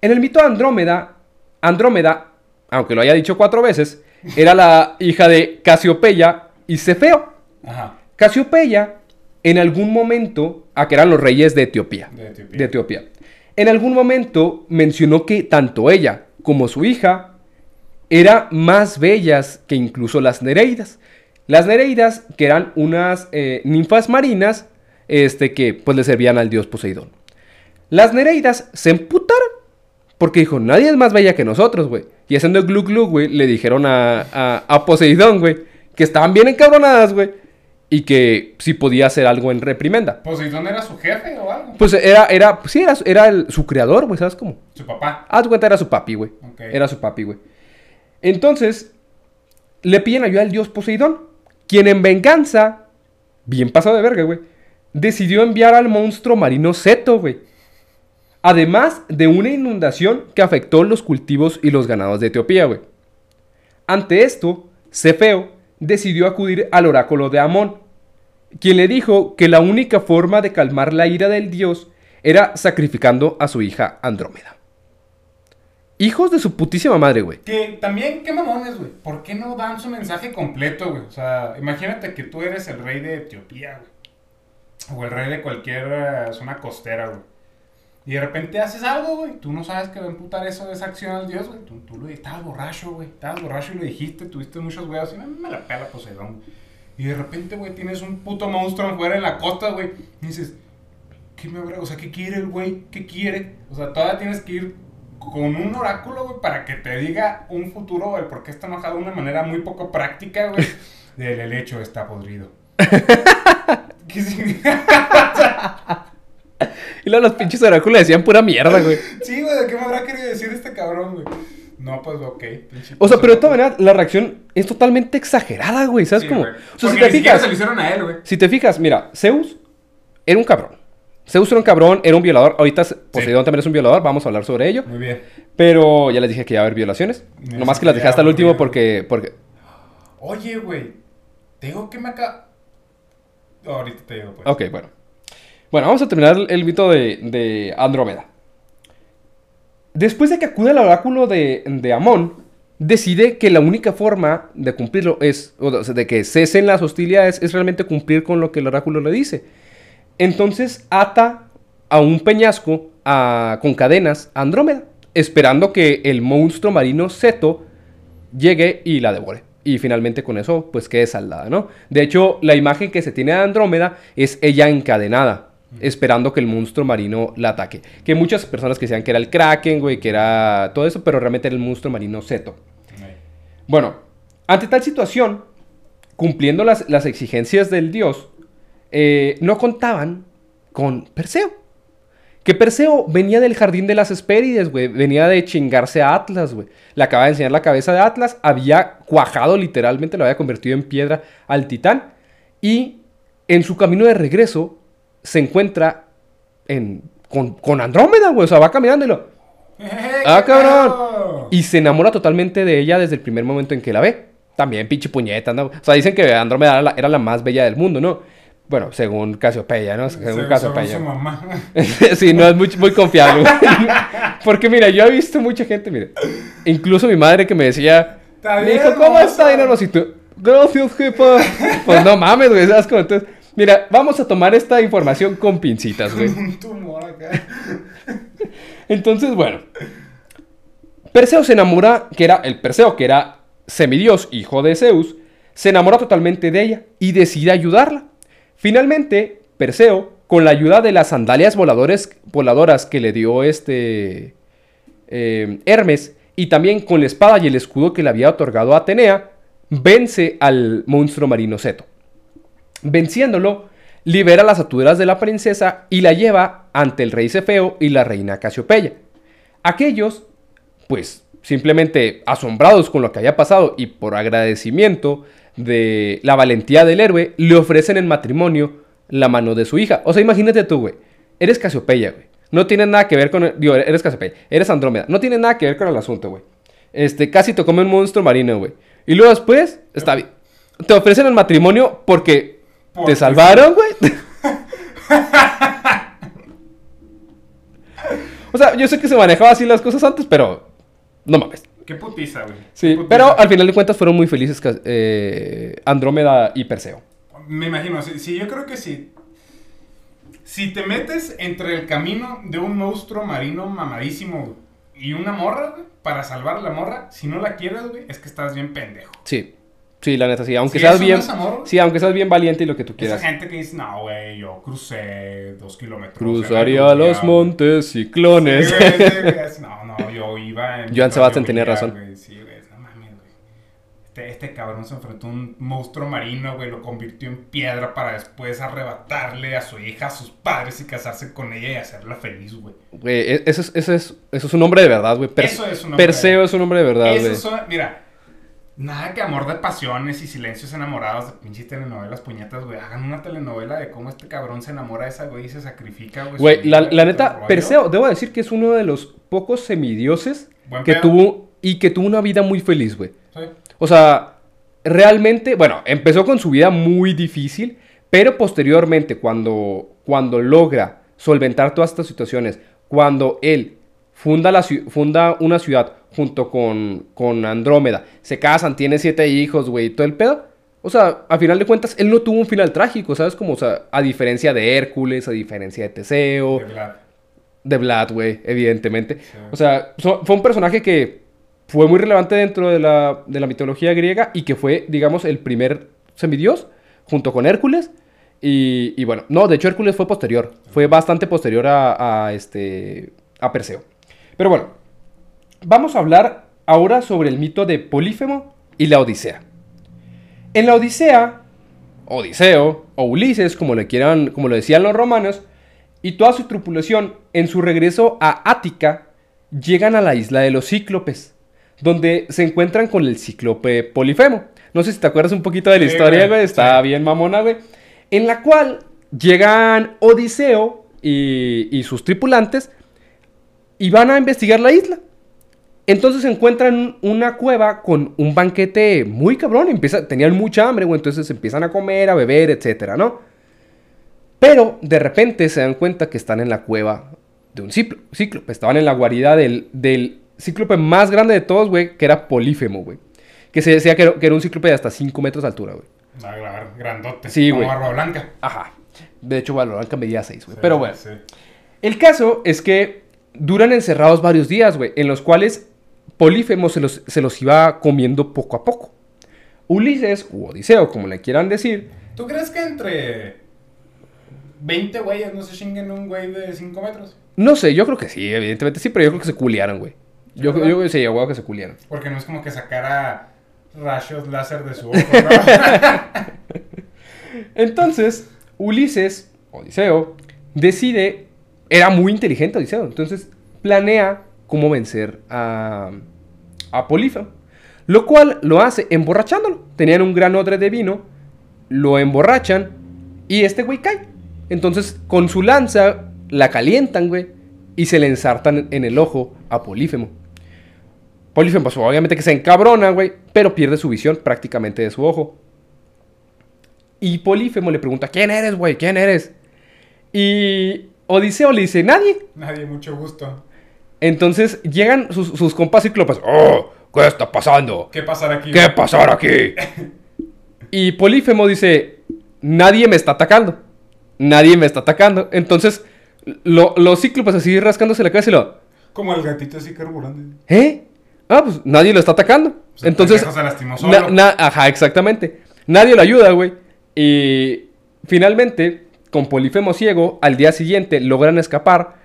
S2: En el mito de Andrómeda, Andrómeda, aunque lo haya dicho cuatro veces, era la hija de Casiopeya y Cefeo.
S1: Ajá.
S2: Casiopeya, en algún momento, a que eran los reyes de Etiopía.
S1: De Etiopía.
S2: De Etiopía. En algún momento mencionó que tanto ella como su hija eran más bellas que incluso las Nereidas. Las Nereidas, que eran unas eh, ninfas marinas, este, que pues le servían al dios Poseidón. Las Nereidas se emputaron. Porque dijo, nadie es más bella que nosotros, güey. Y haciendo glu glu, güey, le dijeron a, a, a Poseidón, güey, que estaban bien encabronadas, güey. Y que si podía hacer algo en reprimenda.
S1: ¿Poseidón era su jefe o algo?
S2: Pues era, era, sí, era, era el- su creador, güey, ¿sabes cómo?
S1: Su papá.
S2: De cuenta, era su papi, güey. Era su papi, güey. Entonces, le piden ayuda al dios Poseidón, quien en venganza, bien pasado de verga, güey, decidió enviar al monstruo marino Seto, güey. Además de una inundación que afectó los cultivos y los ganados de Etiopía, güey. Ante esto, Cefeo decidió acudir al oráculo de Amón, quien le dijo que la única forma de calmar la ira del dios era sacrificando a su hija Andrómeda. Hijos de su putísima madre, güey.
S1: Que también, qué mamones, güey. ¿Por qué no dan su mensaje completo, güey? O sea, imagínate que tú eres el rey de Etiopía, güey. O el rey de cualquier eh, zona costera, güey. Y de repente haces algo, güey. Tú no sabes que va a imputar eso, esa acción al dios, güey. Tú, tú lo estabas borracho, güey. Estabas borracho y lo dijiste, tuviste muchos huevos y me, me la pela Poseidón. güey. Y de repente, güey, tienes un puto monstruo afuera en la costa, güey. Y dices, ¿qué me habrá? O sea, ¿qué quiere el güey? ¿Qué quiere? O sea, todavía tienes que ir con un oráculo, güey, para que te diga un futuro, güey, porque está enojado de una manera muy poco práctica, güey. [LAUGHS] Del helecho está podrido. [LAUGHS] ¿Qué significa?
S2: Y luego los pinches oráculos decían pura mierda, güey.
S1: Sí, güey, ¿de qué me habrá querido decir este cabrón, güey? No, pues, ok. pinche
S2: O sea, pero de todas maneras, la reacción es totalmente exagerada, güey. ¿Sabes
S1: Sí,
S2: cómo?
S1: güey.
S2: O sea,
S1: Porque
S2: si te fijas,
S1: se lo hicieron a él, güey.
S2: si te fijas, mira, Zeus era un cabrón. Zeus era un cabrón, era un violador. Ahorita Poseidón también es un violador, vamos a hablar sobre ello.
S1: Muy bien.
S2: Pero ya les dije que iba a haber violaciones.
S1: Me
S2: Nomás que las dejé hasta el último porque, porque...
S1: Oye, güey. Te digo que me acá. ahorita te digo, pues.
S2: Ok, bueno. Bueno, vamos a terminar el, el mito de, de Andrómeda. Después de que acude al oráculo de, de Amón, decide que la única forma de cumplirlo es, o de que cesen las hostilidades, es realmente cumplir con lo que el oráculo le dice. Entonces ata a un peñasco a- con cadenas a Andrómeda, esperando que el monstruo marino Seto llegue y la devore. Y finalmente con eso, pues quede saldada, ¿no? De hecho, la imagen que se tiene de Andrómeda es ella encadenada, esperando que el monstruo marino la ataque. Que muchas personas que decían que era el Kraken, güey, que era todo eso, pero realmente era el monstruo marino Seto. Bueno, ante tal situación, cumpliendo las, las exigencias del dios, eh, no contaban con Perseo. Que Perseo venía del jardín de las Hespérides, güey. Venía de chingarse a Atlas, güey. Le acaba de enseñar la cabeza de Atlas. Había cuajado literalmente, lo había convertido en piedra al titán. Y en su camino de regreso se encuentra en, con, con Andrómeda, güey. O sea, va caminando y lo...
S1: ¡Eh,
S2: ¡Ah, cabrón! Y se enamora totalmente de ella desde el primer momento en que la ve. También, pinche puñeta, ¿no? O sea, dicen que Andrómeda era la, era la más bella del mundo, ¿no? Bueno, según Casiopeya, ¿no? Según
S1: Se- según
S2: Casiopeya.
S1: su mamá. [LAUGHS]
S2: sí, no es muy, muy confiable. [LAUGHS] Porque mira, yo he visto mucha gente, mire. Incluso mi madre que me decía, me dijo, ¿cómo
S1: hermosa".
S2: está? Y no, no, si tú, gracias, jefa. Pues no mames, güey, ¿sabes cómo? Entonces, mira, vamos a tomar esta información con pincitas, güey. [LAUGHS]
S1: Un tumor acá.
S2: Entonces, bueno. Perseo se enamora, que era el Perseo, que era semidios, hijo de Zeus, se enamora totalmente de ella y decide ayudarla. Finalmente, Perseo, con la ayuda de las sandalias voladoras que le dio este eh, Hermes, y también con la espada y el escudo que le había otorgado Atenea, vence al monstruo marino Seto. Venciéndolo, libera las ataduras de la princesa y la lleva ante el rey Cefeo y la reina Casiopeya. Aquellos, pues, simplemente asombrados con lo que había pasado y por agradecimiento de la valentía del héroe, le ofrecen en matrimonio la mano de su hija. O sea, imagínate tú, güey. Eres Casiopeya, güey. No tienes nada que ver con... el- digo, eres Casiopeya. Eres Andrómeda. No tiene nada que ver con el asunto, güey. Este, casi te come un monstruo marino, güey. Y luego después, está bien. Te ofrecen el matrimonio porque
S1: Porque
S2: te salvaron, güey. [LAUGHS] o sea, yo sé que se manejaba así las cosas antes, pero no mames.
S1: Qué putiza, güey.
S2: Sí,
S1: putiza.
S2: pero al final de cuentas fueron muy felices eh, Andrómeda y Perseo.
S1: Me imagino, sí, sí, yo creo que sí. Si te metes entre el camino de un monstruo marino mamadísimo y una morra, güey, para salvar a la morra, si no la quieres, güey, es que estás bien pendejo.
S2: Sí, sí, la neta sí. Aunque
S1: Si
S2: seas
S1: no
S2: bien.
S1: es amor,
S2: sí, aunque seas bien valiente y lo que tú
S1: Esa
S2: quieras.
S1: gente que dice, no, güey, yo crucé dos kilómetros.
S2: Cruzaría los
S1: güey".
S2: montes
S1: Sí,
S2: ciclones.
S1: sí, no, no, yo iba en.
S2: Joan Sebastián tenía razón.
S1: güey, Sí, güey, no mames, güey. Este, este cabrón se enfrentó a un monstruo marino, güey, lo convirtió en piedra para después arrebatarle a su hija, a sus padres y casarse con ella y hacerla feliz, güey.
S2: Güey, e- eso es, eso, es, eso es un hombre de verdad, güey. Per-
S1: Eso es un hombre
S2: Perseo es un hombre de verdad, güey.
S1: Esos son, mira, nada que amor de pasiones y silencios enamorados de pinches telenovelas puñetas, güey. Hagan una telenovela de cómo este cabrón se enamora de esa güey y se sacrifica, güey.
S2: La, neta. Perseo, debo decir que es uno de los pocos semidioses
S1: Buen
S2: que
S1: pedo.
S2: tuvo y que tuvo una vida muy feliz, güey.
S1: Sí.
S2: O sea, realmente, bueno, empezó con su vida muy difícil, pero posteriormente, cuando, cuando logra solventar todas estas situaciones, cuando él funda, la, funda una ciudad junto con, con Andrómeda, se casan, tiene siete hijos, güey, y todo el pedo. O sea, a final de cuentas, él no tuvo un final trágico, ¿sabes? Como, o sea, a diferencia de Hércules, a diferencia de Teseo,
S1: De verdad.
S2: de Vlad, güey, evidentemente.
S1: Sí.
S2: O sea, so- fue un personaje que fue muy relevante dentro de la, de la mitología griega y que fue, digamos, el primer semidios junto con Hércules. Y, y bueno, no, de hecho Hércules fue posterior, fue bastante posterior a, a, este, a Perseo. Pero bueno, vamos a hablar ahora sobre el mito de Polífemo y la Odisea. En la Odisea, Odiseo o Ulises, como le quieran, como lo decían los romanos, y toda su tripulación, en su regreso a Ática, llegan a la isla de los cíclopes, donde se encuentran con el cíclope Polifemo. No sé si te acuerdas un poquito de la
S1: Sí,
S2: historia,
S1: güey,
S2: está
S1: sí.
S2: bien mamona, güey. En la cual llegan Odiseo y, y sus tripulantes y van a investigar la isla. Entonces encuentran una cueva con un banquete muy cabrón. Empieza, tenían mucha hambre, güey. Entonces empiezan a comer, a beber, etcétera, ¿no? Pero de repente se dan cuenta que están en la cueva de un cíclope. Estaban en la guarida del, del cíclope más grande de todos, güey, que era Polífemo, güey. Que se decía que era, que era un cíclope de hasta 5 metros de altura, güey.
S1: Grandote.
S2: Sí,
S1: como
S2: güey.
S1: barba blanca.
S2: Ajá. De hecho, Valoranca medía 6, güey.
S1: Sí,
S2: Pero bueno.
S1: sí.
S2: El caso es que duran encerrados varios días, güey, en los cuales Polífemo se los, se los iba comiendo poco a poco. Ulises, u Odiseo, como le quieran decir,
S1: ¿Tú crees que entre 20 güeyes no se chinguen un güey de 5 metros?
S2: no sé, yo creo que sí, evidentemente sí, pero yo creo que se culiaron, güey. Yo, yo sí, yo creo que se culiaron.
S1: Porque no es como que sacara rayos láser de su ojo, ¿no? [LAUGHS]
S2: Entonces, Ulises, Odiseo, decide, era muy inteligente Odiseo, entonces planea cómo vencer a, Polífemo. Lo cual lo hace emborrachándolo. Tenían un gran odre de vino, lo emborrachan y este güey cae. Entonces, con su lanza, la calientan, güey, y se le ensartan en el ojo a Polífemo. Polífemo, pues obviamente que se encabrona, güey, pero pierde su visión prácticamente de su ojo. Y Polífemo le pregunta, ¿quién eres, güey? ¿Quién eres? Y Odiseo le dice, nadie.
S1: Nadie, mucho gusto.
S2: Entonces llegan sus, sus compas cíclopes. ¡Oh! ¿Qué está pasando?
S1: ¿Qué pasará aquí?
S2: ¿Qué pasará aquí? [LAUGHS] Y Polífemo dice, nadie me está atacando. Nadie me está atacando. Entonces, lo- los cíclopes así rascándose la cabeza y lo...
S1: Como el gatito así carburando.
S2: ¿Eh? Ah, pues nadie lo está atacando. Entonces...
S1: se lastimó solo.
S2: na- ajá, exactamente. Nadie lo ayuda, güey. Y finalmente, con Polífemo ciego, al día siguiente logran escapar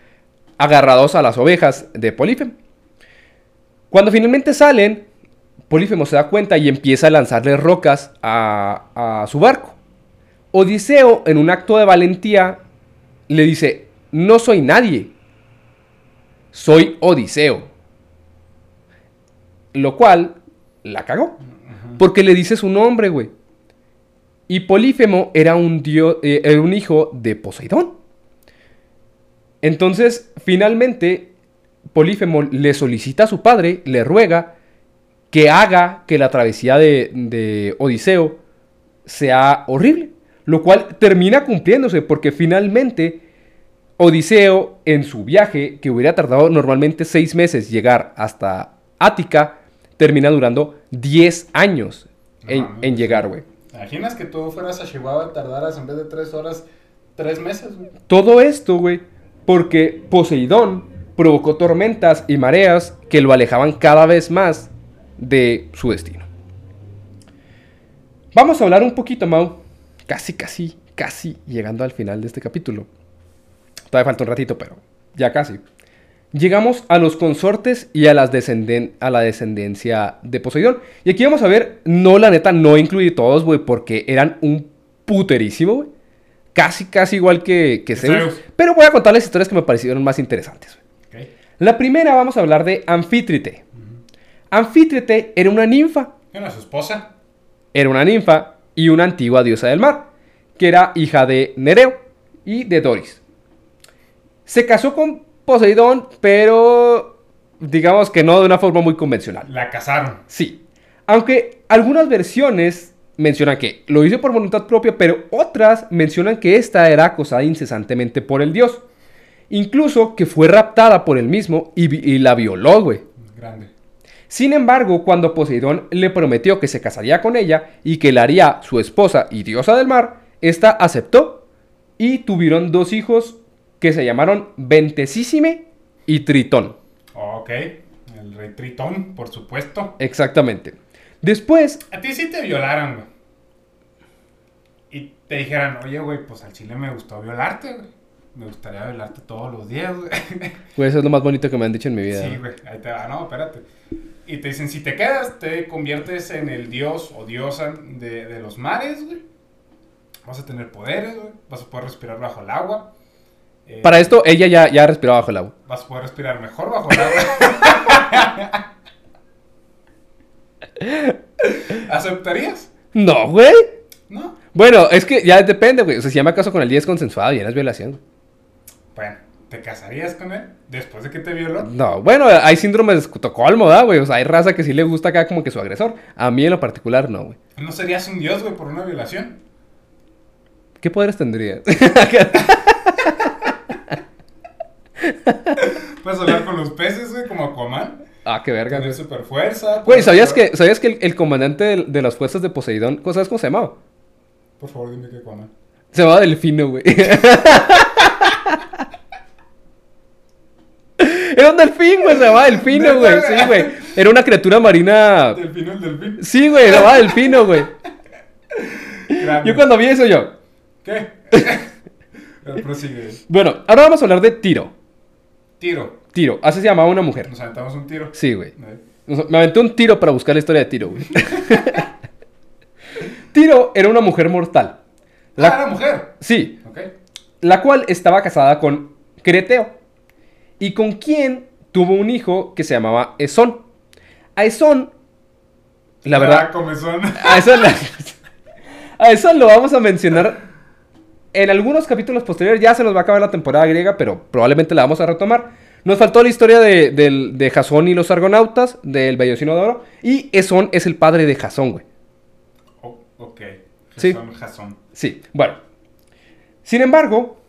S2: agarrados a las ovejas de Polífemo. Cuando finalmente salen, Polífemo se da cuenta y empieza a lanzarle rocas a, a su barco. Odiseo, en un acto de valentía, le dice, no soy nadie, soy Odiseo. Lo cual la cagó. Porque le dice su nombre, güey. Y Polífemo era un, eh, era un hijo de Poseidón. Entonces, finalmente, Polífemo le solicita a su padre, le ruega que haga que la travesía de, de Odiseo sea horrible. Lo cual termina cumpliéndose porque finalmente Odiseo en su viaje, que hubiera tardado normalmente seis meses llegar hasta Ática, termina durando 10 años en,
S1: mames.
S2: en llegar, güey.
S1: ¿Te imaginas que tú fueras a Chihuahua y tardaras en vez de tres horas, tres meses, güey?
S2: Todo esto, güey, porque Poseidón provocó tormentas y mareas que lo alejaban cada vez más de su destino. Vamos a hablar un poquito, Mau, casi, casi, casi llegando al final de este capítulo. Todavía falta un ratito, pero ya casi. Llegamos a los consortes y a, las descenden- a la descendencia de Poseidón. Y aquí vamos a ver, no, la neta, no incluí todos, güey, porque eran un puterísimo, güey. Casi, casi igual que, que Zeus.
S1: Zeus.
S2: Pero voy a contar las historias que me parecieron más interesantes. La primera vamos a hablar de Anfítrite. Anfítrite era una ninfa.
S1: ¿Quién era su esposa?
S2: Era una ninfa y una antigua diosa del mar, que era hija de Nereo y de Doris. Se casó con Poseidón, pero digamos que no de una forma muy convencional.
S1: La casaron.
S2: Sí, aunque algunas versiones mencionan que lo hizo por voluntad propia, pero otras mencionan que esta era acosada incesantemente por el dios. Incluso que fue raptada por él mismo y, y la violó, güey.
S1: Grande.
S2: Sin embargo, cuando Poseidón le prometió que se casaría con ella y que la haría su esposa y diosa del mar, esta aceptó y tuvieron dos hijos que se llamaron Ventesísime y Tritón.
S1: Ok. El rey Tritón, por supuesto.
S2: Exactamente. Después,
S1: A ti sí te violaran, güey. Y te dijeran, oye, güey, pues al chile me gustó violarte, güey. Me gustaría violarte todos los días, güey. [LAUGHS]
S2: pues eso es lo más bonito que me han dicho en mi vida.
S1: Sí, güey, ahí te va, no, espérate. Y te dicen, si te quedas, te conviertes en el dios o diosa de, de los mares, güey. Vas a tener poderes, güey. Vas a poder respirar bajo el agua. Eh,
S2: Para esto, ella ya, ya respiraba bajo el agua.
S1: Vas a poder respirar mejor bajo el [LAUGHS] agua. [LAUGHS] ¿Aceptarías?
S2: No, güey.
S1: ¿No?
S2: Bueno, es que ya depende, güey. O sea, si ya me caso con el 10 consensuado, ya no es violación.
S1: Bueno, ¿te casarías con él después de que te violó?
S2: No, bueno, hay síndrome de Estocolmo, ¿verdad, güey? O sea, hay raza que sí le gusta acá como que su agresor. A mí en lo particular, no, güey.
S1: ¿No serías un dios, güey, por una violación?
S2: ¿Qué poderes tendría? [LAUGHS]
S1: Puedes hablar con los peces, güey, como Aquaman.
S2: Ah, qué verga, güey.
S1: super fuerza.
S2: Güey, ¿sabías que, ¿sabías que el, el comandante de, de las fuerzas de Poseidón, ¿sabes cómo se llamaba?
S1: Por favor, dime que Aquaman.
S2: Se llamaba Delfino, güey. [LAUGHS] Era un delfín, güey, se llamaba Delfino, güey. [LAUGHS] Sí, güey. Era una criatura marina.
S1: Delfino el delfín.
S2: Sí, güey, se llamaba Delfino, güey. Yo cuando vi eso, yo.
S1: ¿Qué? [LAUGHS] Pero prosigue.
S2: Bueno, ahora vamos a hablar de Tiro.
S1: Tiro.
S2: Tiro, así se llamaba una mujer.
S1: Nos aventamos un tiro.
S2: Sí, güey. Nos- Me aventé un tiro para buscar la historia de Tiro, güey. [LAUGHS] Tiro era una mujer mortal. La-
S1: Ah, era mujer.
S2: Sí,
S1: Ok.
S2: la cual estaba casada con Creteo. Y con quien tuvo un hijo que se llamaba Esón. A Esón, la
S1: Ah,
S2: verdad,
S1: comezón.
S2: a Esón, la- [LAUGHS] a Esón lo vamos a mencionar en algunos capítulos posteriores. Ya se nos va a acabar la temporada griega, pero probablemente la vamos a retomar. Nos faltó la historia de, de Jasón y los argonautas, del Bellocino de Oro. Y Esón es el padre de Jasón, güey.
S1: Oh, ok.
S2: Sí.
S1: Jasón.
S2: Sí, bueno. Sin embargo,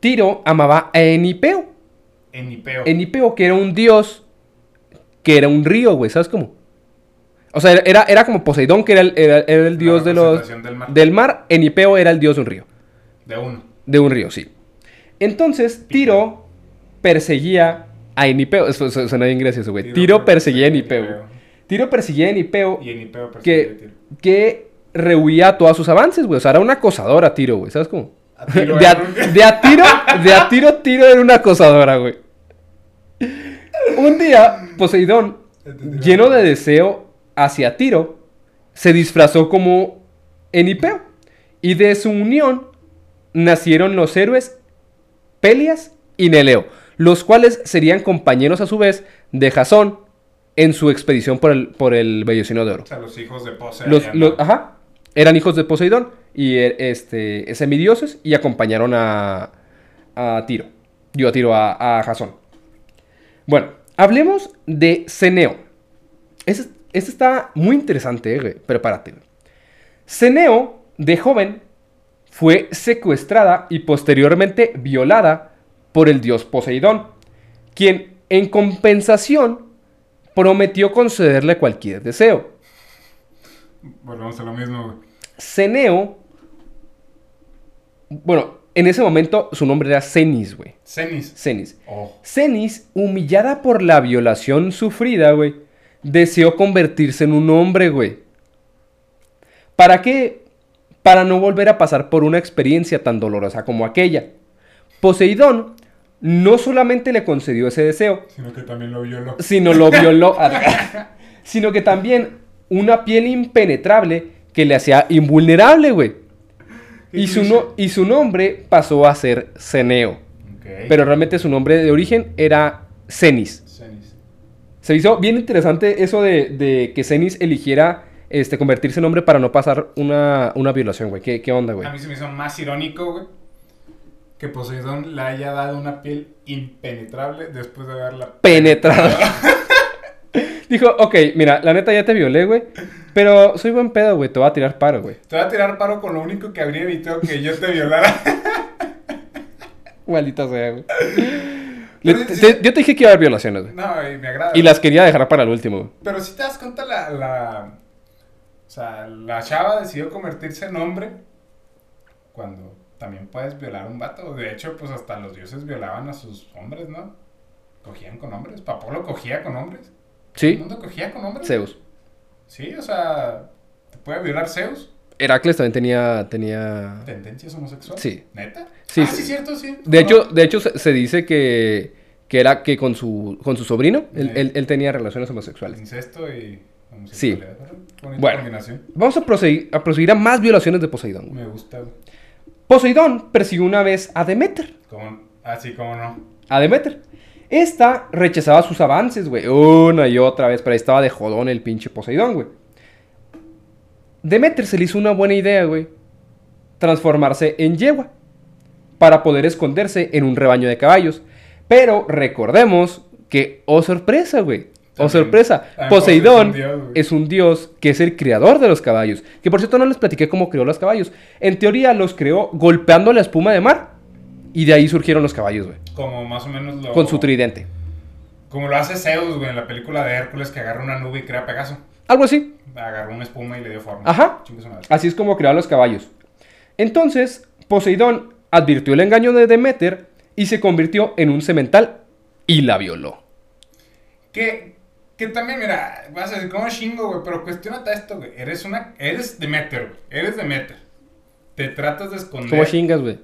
S2: Tiro amaba a Enipeo.
S1: Enipeo.
S2: Enipeo, que era un dios, que era un río, güey, ¿sabes cómo? O sea, era, era como Poseidón, que era el, era- era el dios de los...
S1: representación del mar.
S2: Del mar, Enipeo era el dios de un río.
S1: De uno.
S2: De un río, sí. Entonces, Tiro perseguía a Enipeo. Eso, eso suena bien gracioso, güey. Tiro, perseguía a Enipeo. Tiro perseguía a Enipeo
S1: Y Enipeo persigue a
S2: que,
S1: Tiro.
S2: que rehuía todos sus avances, güey. O sea, era un acosador a Tiro, güey. ¿Sabes cómo?
S1: A Tiro
S2: de, a,
S1: era un- [LAUGHS]
S2: de a tiro, de a tiro, tiro era una acosadora, güey. Un día, Poseidón, lleno de deseo hacia Tiro, se disfrazó como Enipeo. Y de su unión nacieron los héroes Pelias y Neleo, los cuales serían compañeros a su vez de Jasón en su expedición por el, por el Bellocino de Oro.
S1: O sea, los hijos de Pose.
S2: Los,
S1: allá,
S2: los-
S1: ¿no?
S2: ajá, eran hijos de Poseidón y eh, este, semidioses y acompañaron a, a Tiro. Dio a Tiro a, a Jasón. Bueno, hablemos de Ceneo. Es, Este está muy interesante, eh. Prepárate. Ceneo, de joven, fue secuestrada y posteriormente violada por el dios Poseidón, quien en compensación prometió concederle cualquier deseo.
S1: Volvemos a lo mismo, güey.
S2: Ceneo, bueno, en ese momento su nombre era Cenis, güey.
S1: Cenis.
S2: Cenis.
S1: Oh.
S2: Cenis, humillada por la violación sufrida, güey, deseó convertirse en un hombre, güey. ¿Para qué? Para no volver a pasar por una experiencia tan dolorosa como aquella. Poseidón no solamente le concedió ese deseo,
S1: Sino que también lo violó.
S2: sino lo [LAUGHS] violó, [LAUGHS] sino que también una piel impenetrable que le hacía invulnerable, güey. Y su, no- y su nombre pasó a ser Ceneo. Pero realmente su nombre de origen era Cenis.
S1: Cenis.
S2: Se hizo bien interesante eso de, de que Cenis eligiera este, convertirse en hombre para no pasar una, una violación, güey. ¿Qué, qué onda, güey?
S1: A mí se me hizo más irónico, güey, que Poseidón le haya dado una piel impenetrable después de haberla
S2: Penetrado. [LAUGHS] Dijo, ok, mira, la neta ya te violé, güey. Pero soy buen pedo, güey. Te voy a tirar paro, güey.
S1: Te voy a tirar paro con lo único que habría evitado que yo te violara. [LAUGHS]
S2: Maldita sea, güey. Le- te- yo te dije que iba a haber violaciones, güey.
S1: No, y me agrada.
S2: Y las quería dejar para el último, güey.
S1: Pero si te das cuenta, la, la. O sea, la chava decidió convertirse en hombre cuando también puedes violar a un vato. De hecho, pues hasta los dioses violaban a sus hombres, ¿no? Cogían con hombres. Papolo cogía con hombres. ¿Todo el
S2: ¿Sí?
S1: mundo cogía con hombres?
S2: Zeus.
S1: Sí, o sea, ¿te puede violar Zeus?
S2: Heracles también tenía, tenía...
S1: ¿Tendencias homosexuales?
S2: Sí.
S1: ¿Neta?
S2: Sí,
S1: ah,
S2: sí.
S1: sí, cierto, sí.
S2: De
S1: ¿Cómo
S2: hecho, de hecho se, se dice que, que era que con su, con su sobrino, él,
S1: Sí.
S2: él- él tenía relaciones homosexuales.
S1: Incesto y Bonita
S2: Bueno. Vamos a proseguir, a proseguir a más violaciones de Poseidón.
S1: Me gusta.
S2: Poseidón persiguió una vez a Demeter.
S1: Como, ah, sí, cómo no.
S2: A Demeter. Esta rechazaba sus avances, güey. Una y otra vez, pero ahí estaba de jodón el pinche Poseidón, güey. Demeter se le hizo una buena idea, güey. Transformarse en yegua. Para poder esconderse en un rebaño de caballos. Pero recordemos que, oh sorpresa, güey. Oh
S1: También-
S2: sorpresa.
S1: también
S2: Poseidón
S1: es un dios, güey.
S2: es un dios que es el creador de los caballos. Que por cierto no les platiqué cómo creó los caballos. En teoría los creó golpeando la espuma de mar. Y de ahí surgieron los caballos, güey.
S1: Como más o menos lo.
S2: Con su tridente.
S1: Como lo hace Zeus, güey, en la película de Hércules que agarra una nube y crea Pegaso.
S2: Algo así.
S1: Agarró una espuma y le dio forma.
S2: Ajá. Así es como creó los caballos. Entonces, Poseidón advirtió el engaño de Demeter y se convirtió en un semental y la violó.
S1: Que, que también, mira, vas a decir, ¿cómo chingo, güey? Pero cuestionate esto, güey. Eres una. Eres Demeter, güey. Eres Demeter. Te tratas de esconder.
S2: ¿Cómo chingas, güey?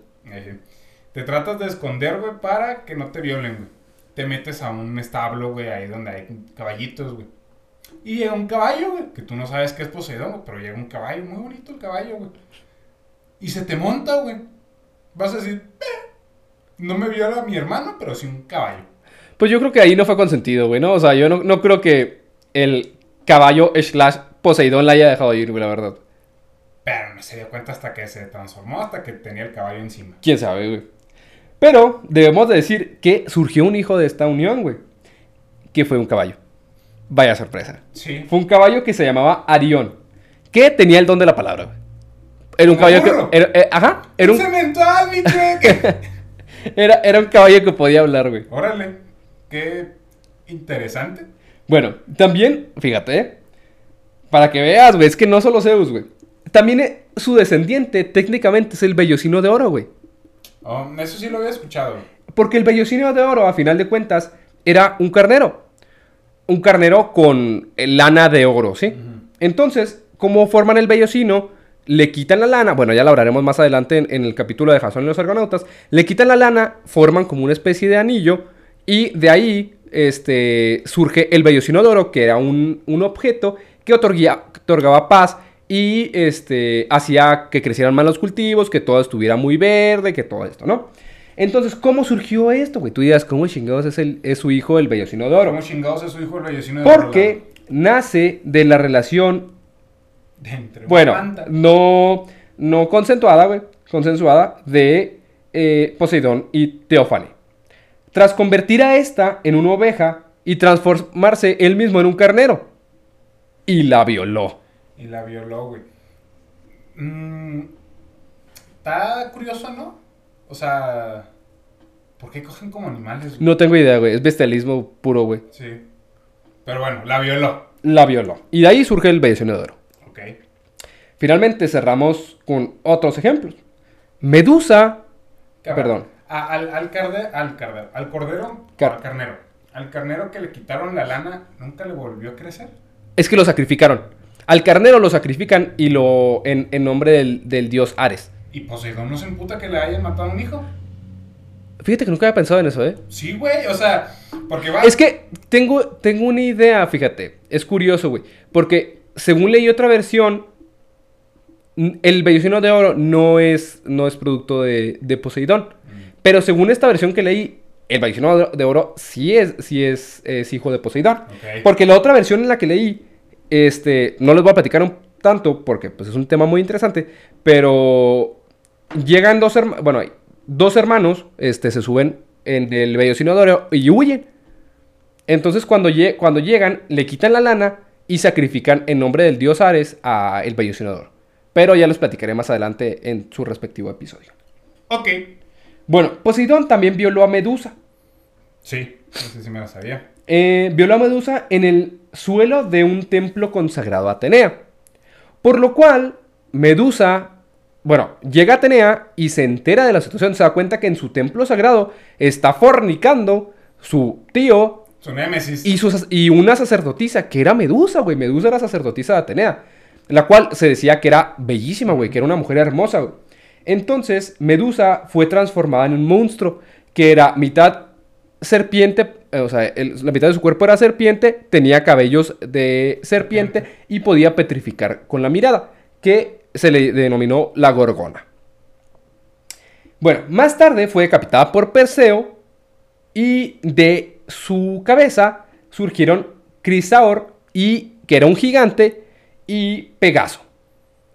S1: Te tratas de esconder, güey, para que no te violen, güey. Te metes a un establo, güey, ahí donde hay caballitos, güey. Y llega un caballo, güey, que tú no sabes qué es Poseidón, güey, pero llega un caballo, muy bonito el caballo, güey. Y se te monta, güey. Vas a decir, "Eh, no me viola mi hermano, pero sí un caballo.
S2: Pues yo creo que ahí no fue consentido, güey, ¿no? O sea, yo no, no creo que el caballo slash Poseidón la haya dejado ir, güey, la verdad.
S1: Pero no se dio cuenta hasta que se transformó, hasta que tenía el caballo encima.
S2: ¿Quién sabe, güey? Pero debemos de decir que surgió un hijo de esta unión, güey. Que fue un caballo. Vaya sorpresa.
S1: Sí.
S2: Fue un caballo que se llamaba Arión. Que tenía el don de la palabra, güey. Era un
S1: ¿Como
S2: caballo
S1: burro?
S2: que... Era, eh, ajá. Era un,
S1: ¡Cemental, mi [LAUGHS]
S2: era, era un caballo que podía hablar, güey.
S1: Órale, qué interesante.
S2: Bueno, también, fíjate, ¿eh? Para que veas, güey, es que no solo Zeus, güey. También eh, su descendiente técnicamente es el vellocino de oro, güey.
S1: Oh, eso sí lo había escuchado.
S2: Porque el vellocino de oro, a final de cuentas, era un carnero. Un carnero con eh, lana de oro, ¿sí? Entonces, ¿cómo forman el vellocino? Le quitan la lana, bueno, ya lo hablaremos más adelante en, en el capítulo de Jasón y los Argonautas. Le quitan la lana, forman como una especie de anillo, y de ahí este, surge el vellocino de oro, que era un, un objeto que otorguía- otorgaba paz y este, hacía que crecieran más los cultivos, que todo estuviera muy verde, que todo esto, ¿no? Entonces, ¿cómo surgió esto, güey? Tú dirás, ¿cómo chingados es, el, es su hijo el vellocino de oro?
S1: ¿Cómo chingados es su hijo el vellocino de
S2: Porque nace de la relación, bueno,
S1: planta.
S2: no, no consensuada, güey, consensuada de eh, Poseidón y Teófane. Tras convertir a esta en una oveja y transformarse él mismo en un carnero. y la violó.
S1: Y la violó, güey. Mm, está curioso, ¿no? O sea, ¿por qué cogen como animales? güey?
S2: No tengo idea, güey. Es bestialismo puro, güey.
S1: Sí. Pero bueno, la violó.
S2: La violó. Y de ahí surge el oro.
S1: Ok.
S2: Finalmente cerramos con otros ejemplos. Medusa.
S1: Cabrón.
S2: Perdón.
S1: A- al, al, carde- al, carde- al cordero,
S2: Car-
S1: al carnero. Al carnero que le quitaron la lana, ¿nunca le volvió a crecer?
S2: Es que lo sacrificaron. Al carnero lo sacrifican y lo. en, en nombre del, del dios Ares.
S1: ¿Y Poseidón no se emputa que le hayan matado a un hijo?
S2: Fíjate que nunca había pensado en eso, ¿eh?
S1: Sí, güey, o sea, porque va...
S2: Es que tengo, tengo una idea, fíjate. Es curioso, güey. Porque según leí otra versión, el Bellocino de Oro no es, no es producto de, de Poseidón. Pero según esta versión que leí, el Bellocino de- Oro sí es, sí es, es hijo de Poseidón. Porque la otra versión en la que leí, este, no les voy a platicar un tanto porque pues, es un tema muy interesante, pero llegan dos hermanos, bueno, dos hermanos, este, se suben en el de Oro y huyen. Entonces cuando, lle- cuando llegan, le quitan la lana y sacrifican en nombre del dios Ares a el de Oro. Pero ya les platicaré más adelante en su respectivo episodio.
S1: Ok.
S2: Bueno, Poseidón también violó a Medusa.
S1: Sí, ese sí me lo sabía.
S2: Eh, violó a Medusa en el suelo de un templo consagrado a Atenea. Por lo cual, Medusa, bueno, llega a Atenea y se entera de la situación. Se da cuenta que en su templo sagrado está fornicando su tío
S1: Su némesis.
S2: y, su y una sacerdotisa, que era Medusa, güey. Medusa era sacerdotisa de Atenea. La cual se decía que era bellísima, güey, que era una mujer hermosa, güey. Entonces, Medusa fue transformada en un monstruo, que era mitad serpiente, eh, o sea, la mitad de su cuerpo era serpiente, tenía cabellos de serpiente y podía petrificar con la mirada, que se le denominó la gorgona. Bueno, más tarde fue decapitada por Perseo y de su cabeza surgieron Crisaor y que era un gigante y Pegaso.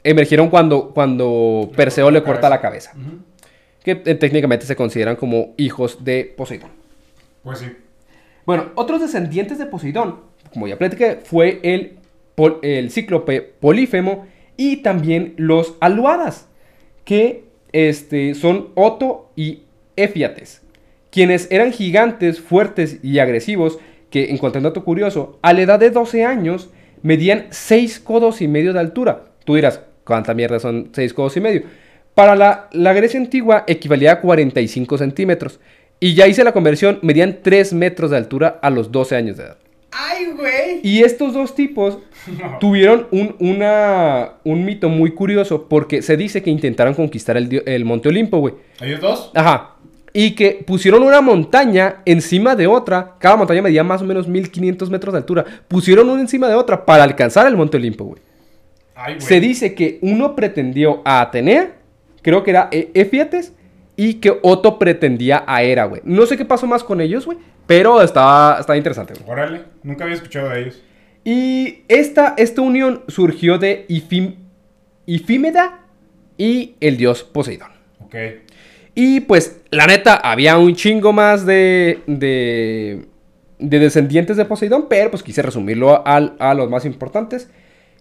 S2: Emergieron cuando, cuando
S1: Le
S2: Perseo le
S1: la
S2: corta la
S1: cabeza.
S2: que eh, técnicamente se consideran como hijos de Poseidón.
S1: Pues sí.
S2: Bueno, otros descendientes de Poseidón, como ya platiqué, fue el, pol- el cíclope Polífemo y también los aluadas, que este, son Oto y Éfiates, quienes eran gigantes, fuertes y agresivos, que, en cuanto a un dato curioso, a la edad de 12 años medían 6 codos y medio de altura. Tú dirás, ¿cuánta mierda son 6 codos y medio? Para la, la Grecia antigua equivalía a 45 centímetros. Y ya hice la conversión, medían 3 metros de altura a los 12 años de edad.
S1: ¡Ay, güey!
S2: Y estos dos tipos [LAUGHS] tuvieron un, una- un mito muy curioso porque se dice que intentaron conquistar el, el Monte Olimpo, güey.
S1: ¿Ellos dos?
S2: Ajá. Y que pusieron una montaña encima de otra. Cada montaña medía más o menos 1500 metros de altura. Pusieron una encima de otra para alcanzar el Monte Olimpo, güey.
S1: Ay.
S2: Se dice que uno pretendió a Atenea, creo que era E- Éfiates, y que Otto pretendía a Hera, güey. No sé qué pasó más con ellos, güey, pero estaba, estaba interesante, güey.
S1: Órale, nunca había escuchado de ellos.
S2: Y esta, esta unión surgió de Ifim, Ifímeda y el dios Poseidón.
S1: Ok.
S2: Y pues, la neta, había un chingo más de, de, de descendientes de Poseidón, pero pues quise resumirlo al- a los más importantes.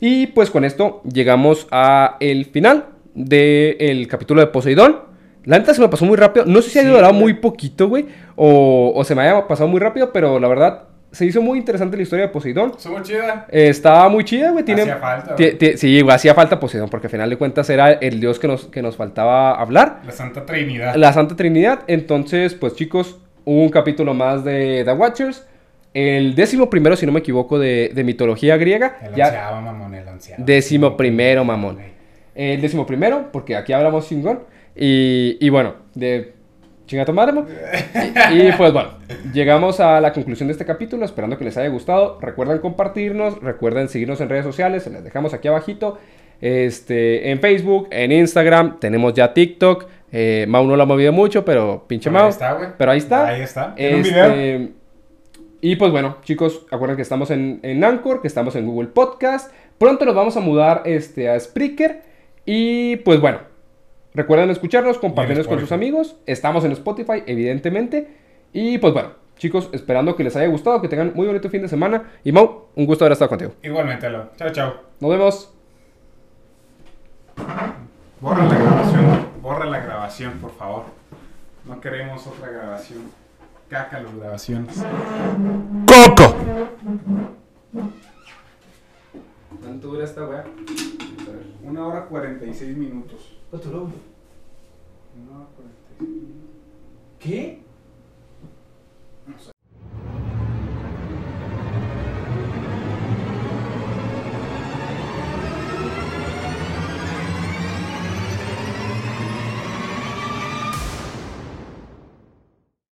S2: Y pues con esto llegamos a el final del capítulo de Poseidón. La neta se me pasó muy rápido. No sé si ha durado
S1: güey.
S2: muy poquito, güey. O, o se me haya pasado muy rápido, pero la verdad se hizo muy interesante la historia de Poseidón.
S1: Estuvo chida.
S2: Eh, estaba muy chida, güey. Tiene,
S1: Hacía falta, güey.
S2: sí, güey, hacía falta Poseidón, porque al final de cuentas era el dios que nos, que nos faltaba hablar.
S1: La Santa Trinidad.
S2: La Santa Trinidad. Entonces, pues chicos, un capítulo más de The Watchers. El décimo primero, si no me equivoco, de, de mitología griega.
S1: El
S2: Ya,
S1: onceavo, mamón, el onceavo.
S2: décimo primero, mamón. El décimo primero, porque aquí hablamos chingón. Y, y bueno, de chinga tu madre, y, y, pues bueno, llegamos a la conclusión de este capítulo, esperando que les haya gustado. Recuerden compartirnos, recuerden seguirnos en redes sociales, se les dejamos aquí abajito. Este, en Facebook, en Instagram, tenemos ya TikTok. Eh, Mau no lo ha movido mucho, pero pinche
S1: Pero ahí está, güey.
S2: Pero ahí está.
S1: Ahí está. En un video.
S2: Y pues bueno, chicos, acuerden que estamos en, en Anchor, que estamos en Google Podcast. Pronto nos vamos a mudar este, a Spreaker. Y pues bueno, recuerden escucharnos, compartirnos con sus amigos. Estamos en Spotify, evidentemente. Y pues bueno, Chicos, esperando que les haya gustado, que tengan muy bonito fin de semana. Y Mau, un gusto haber estado contigo.
S1: Igualmente, Alo. Chao, chao.
S2: Nos vemos.
S1: Borra la grabación. Borra la grabación, por favor. No queremos otra grabación caca las grabaciones.
S2: ¡Coco! ¿Cuánto dura esta weá?
S1: Una hora 46 minutos.
S2: ¿Cuánto duró?
S1: Una hora 46 minutos.
S2: ¿Qué? No sé.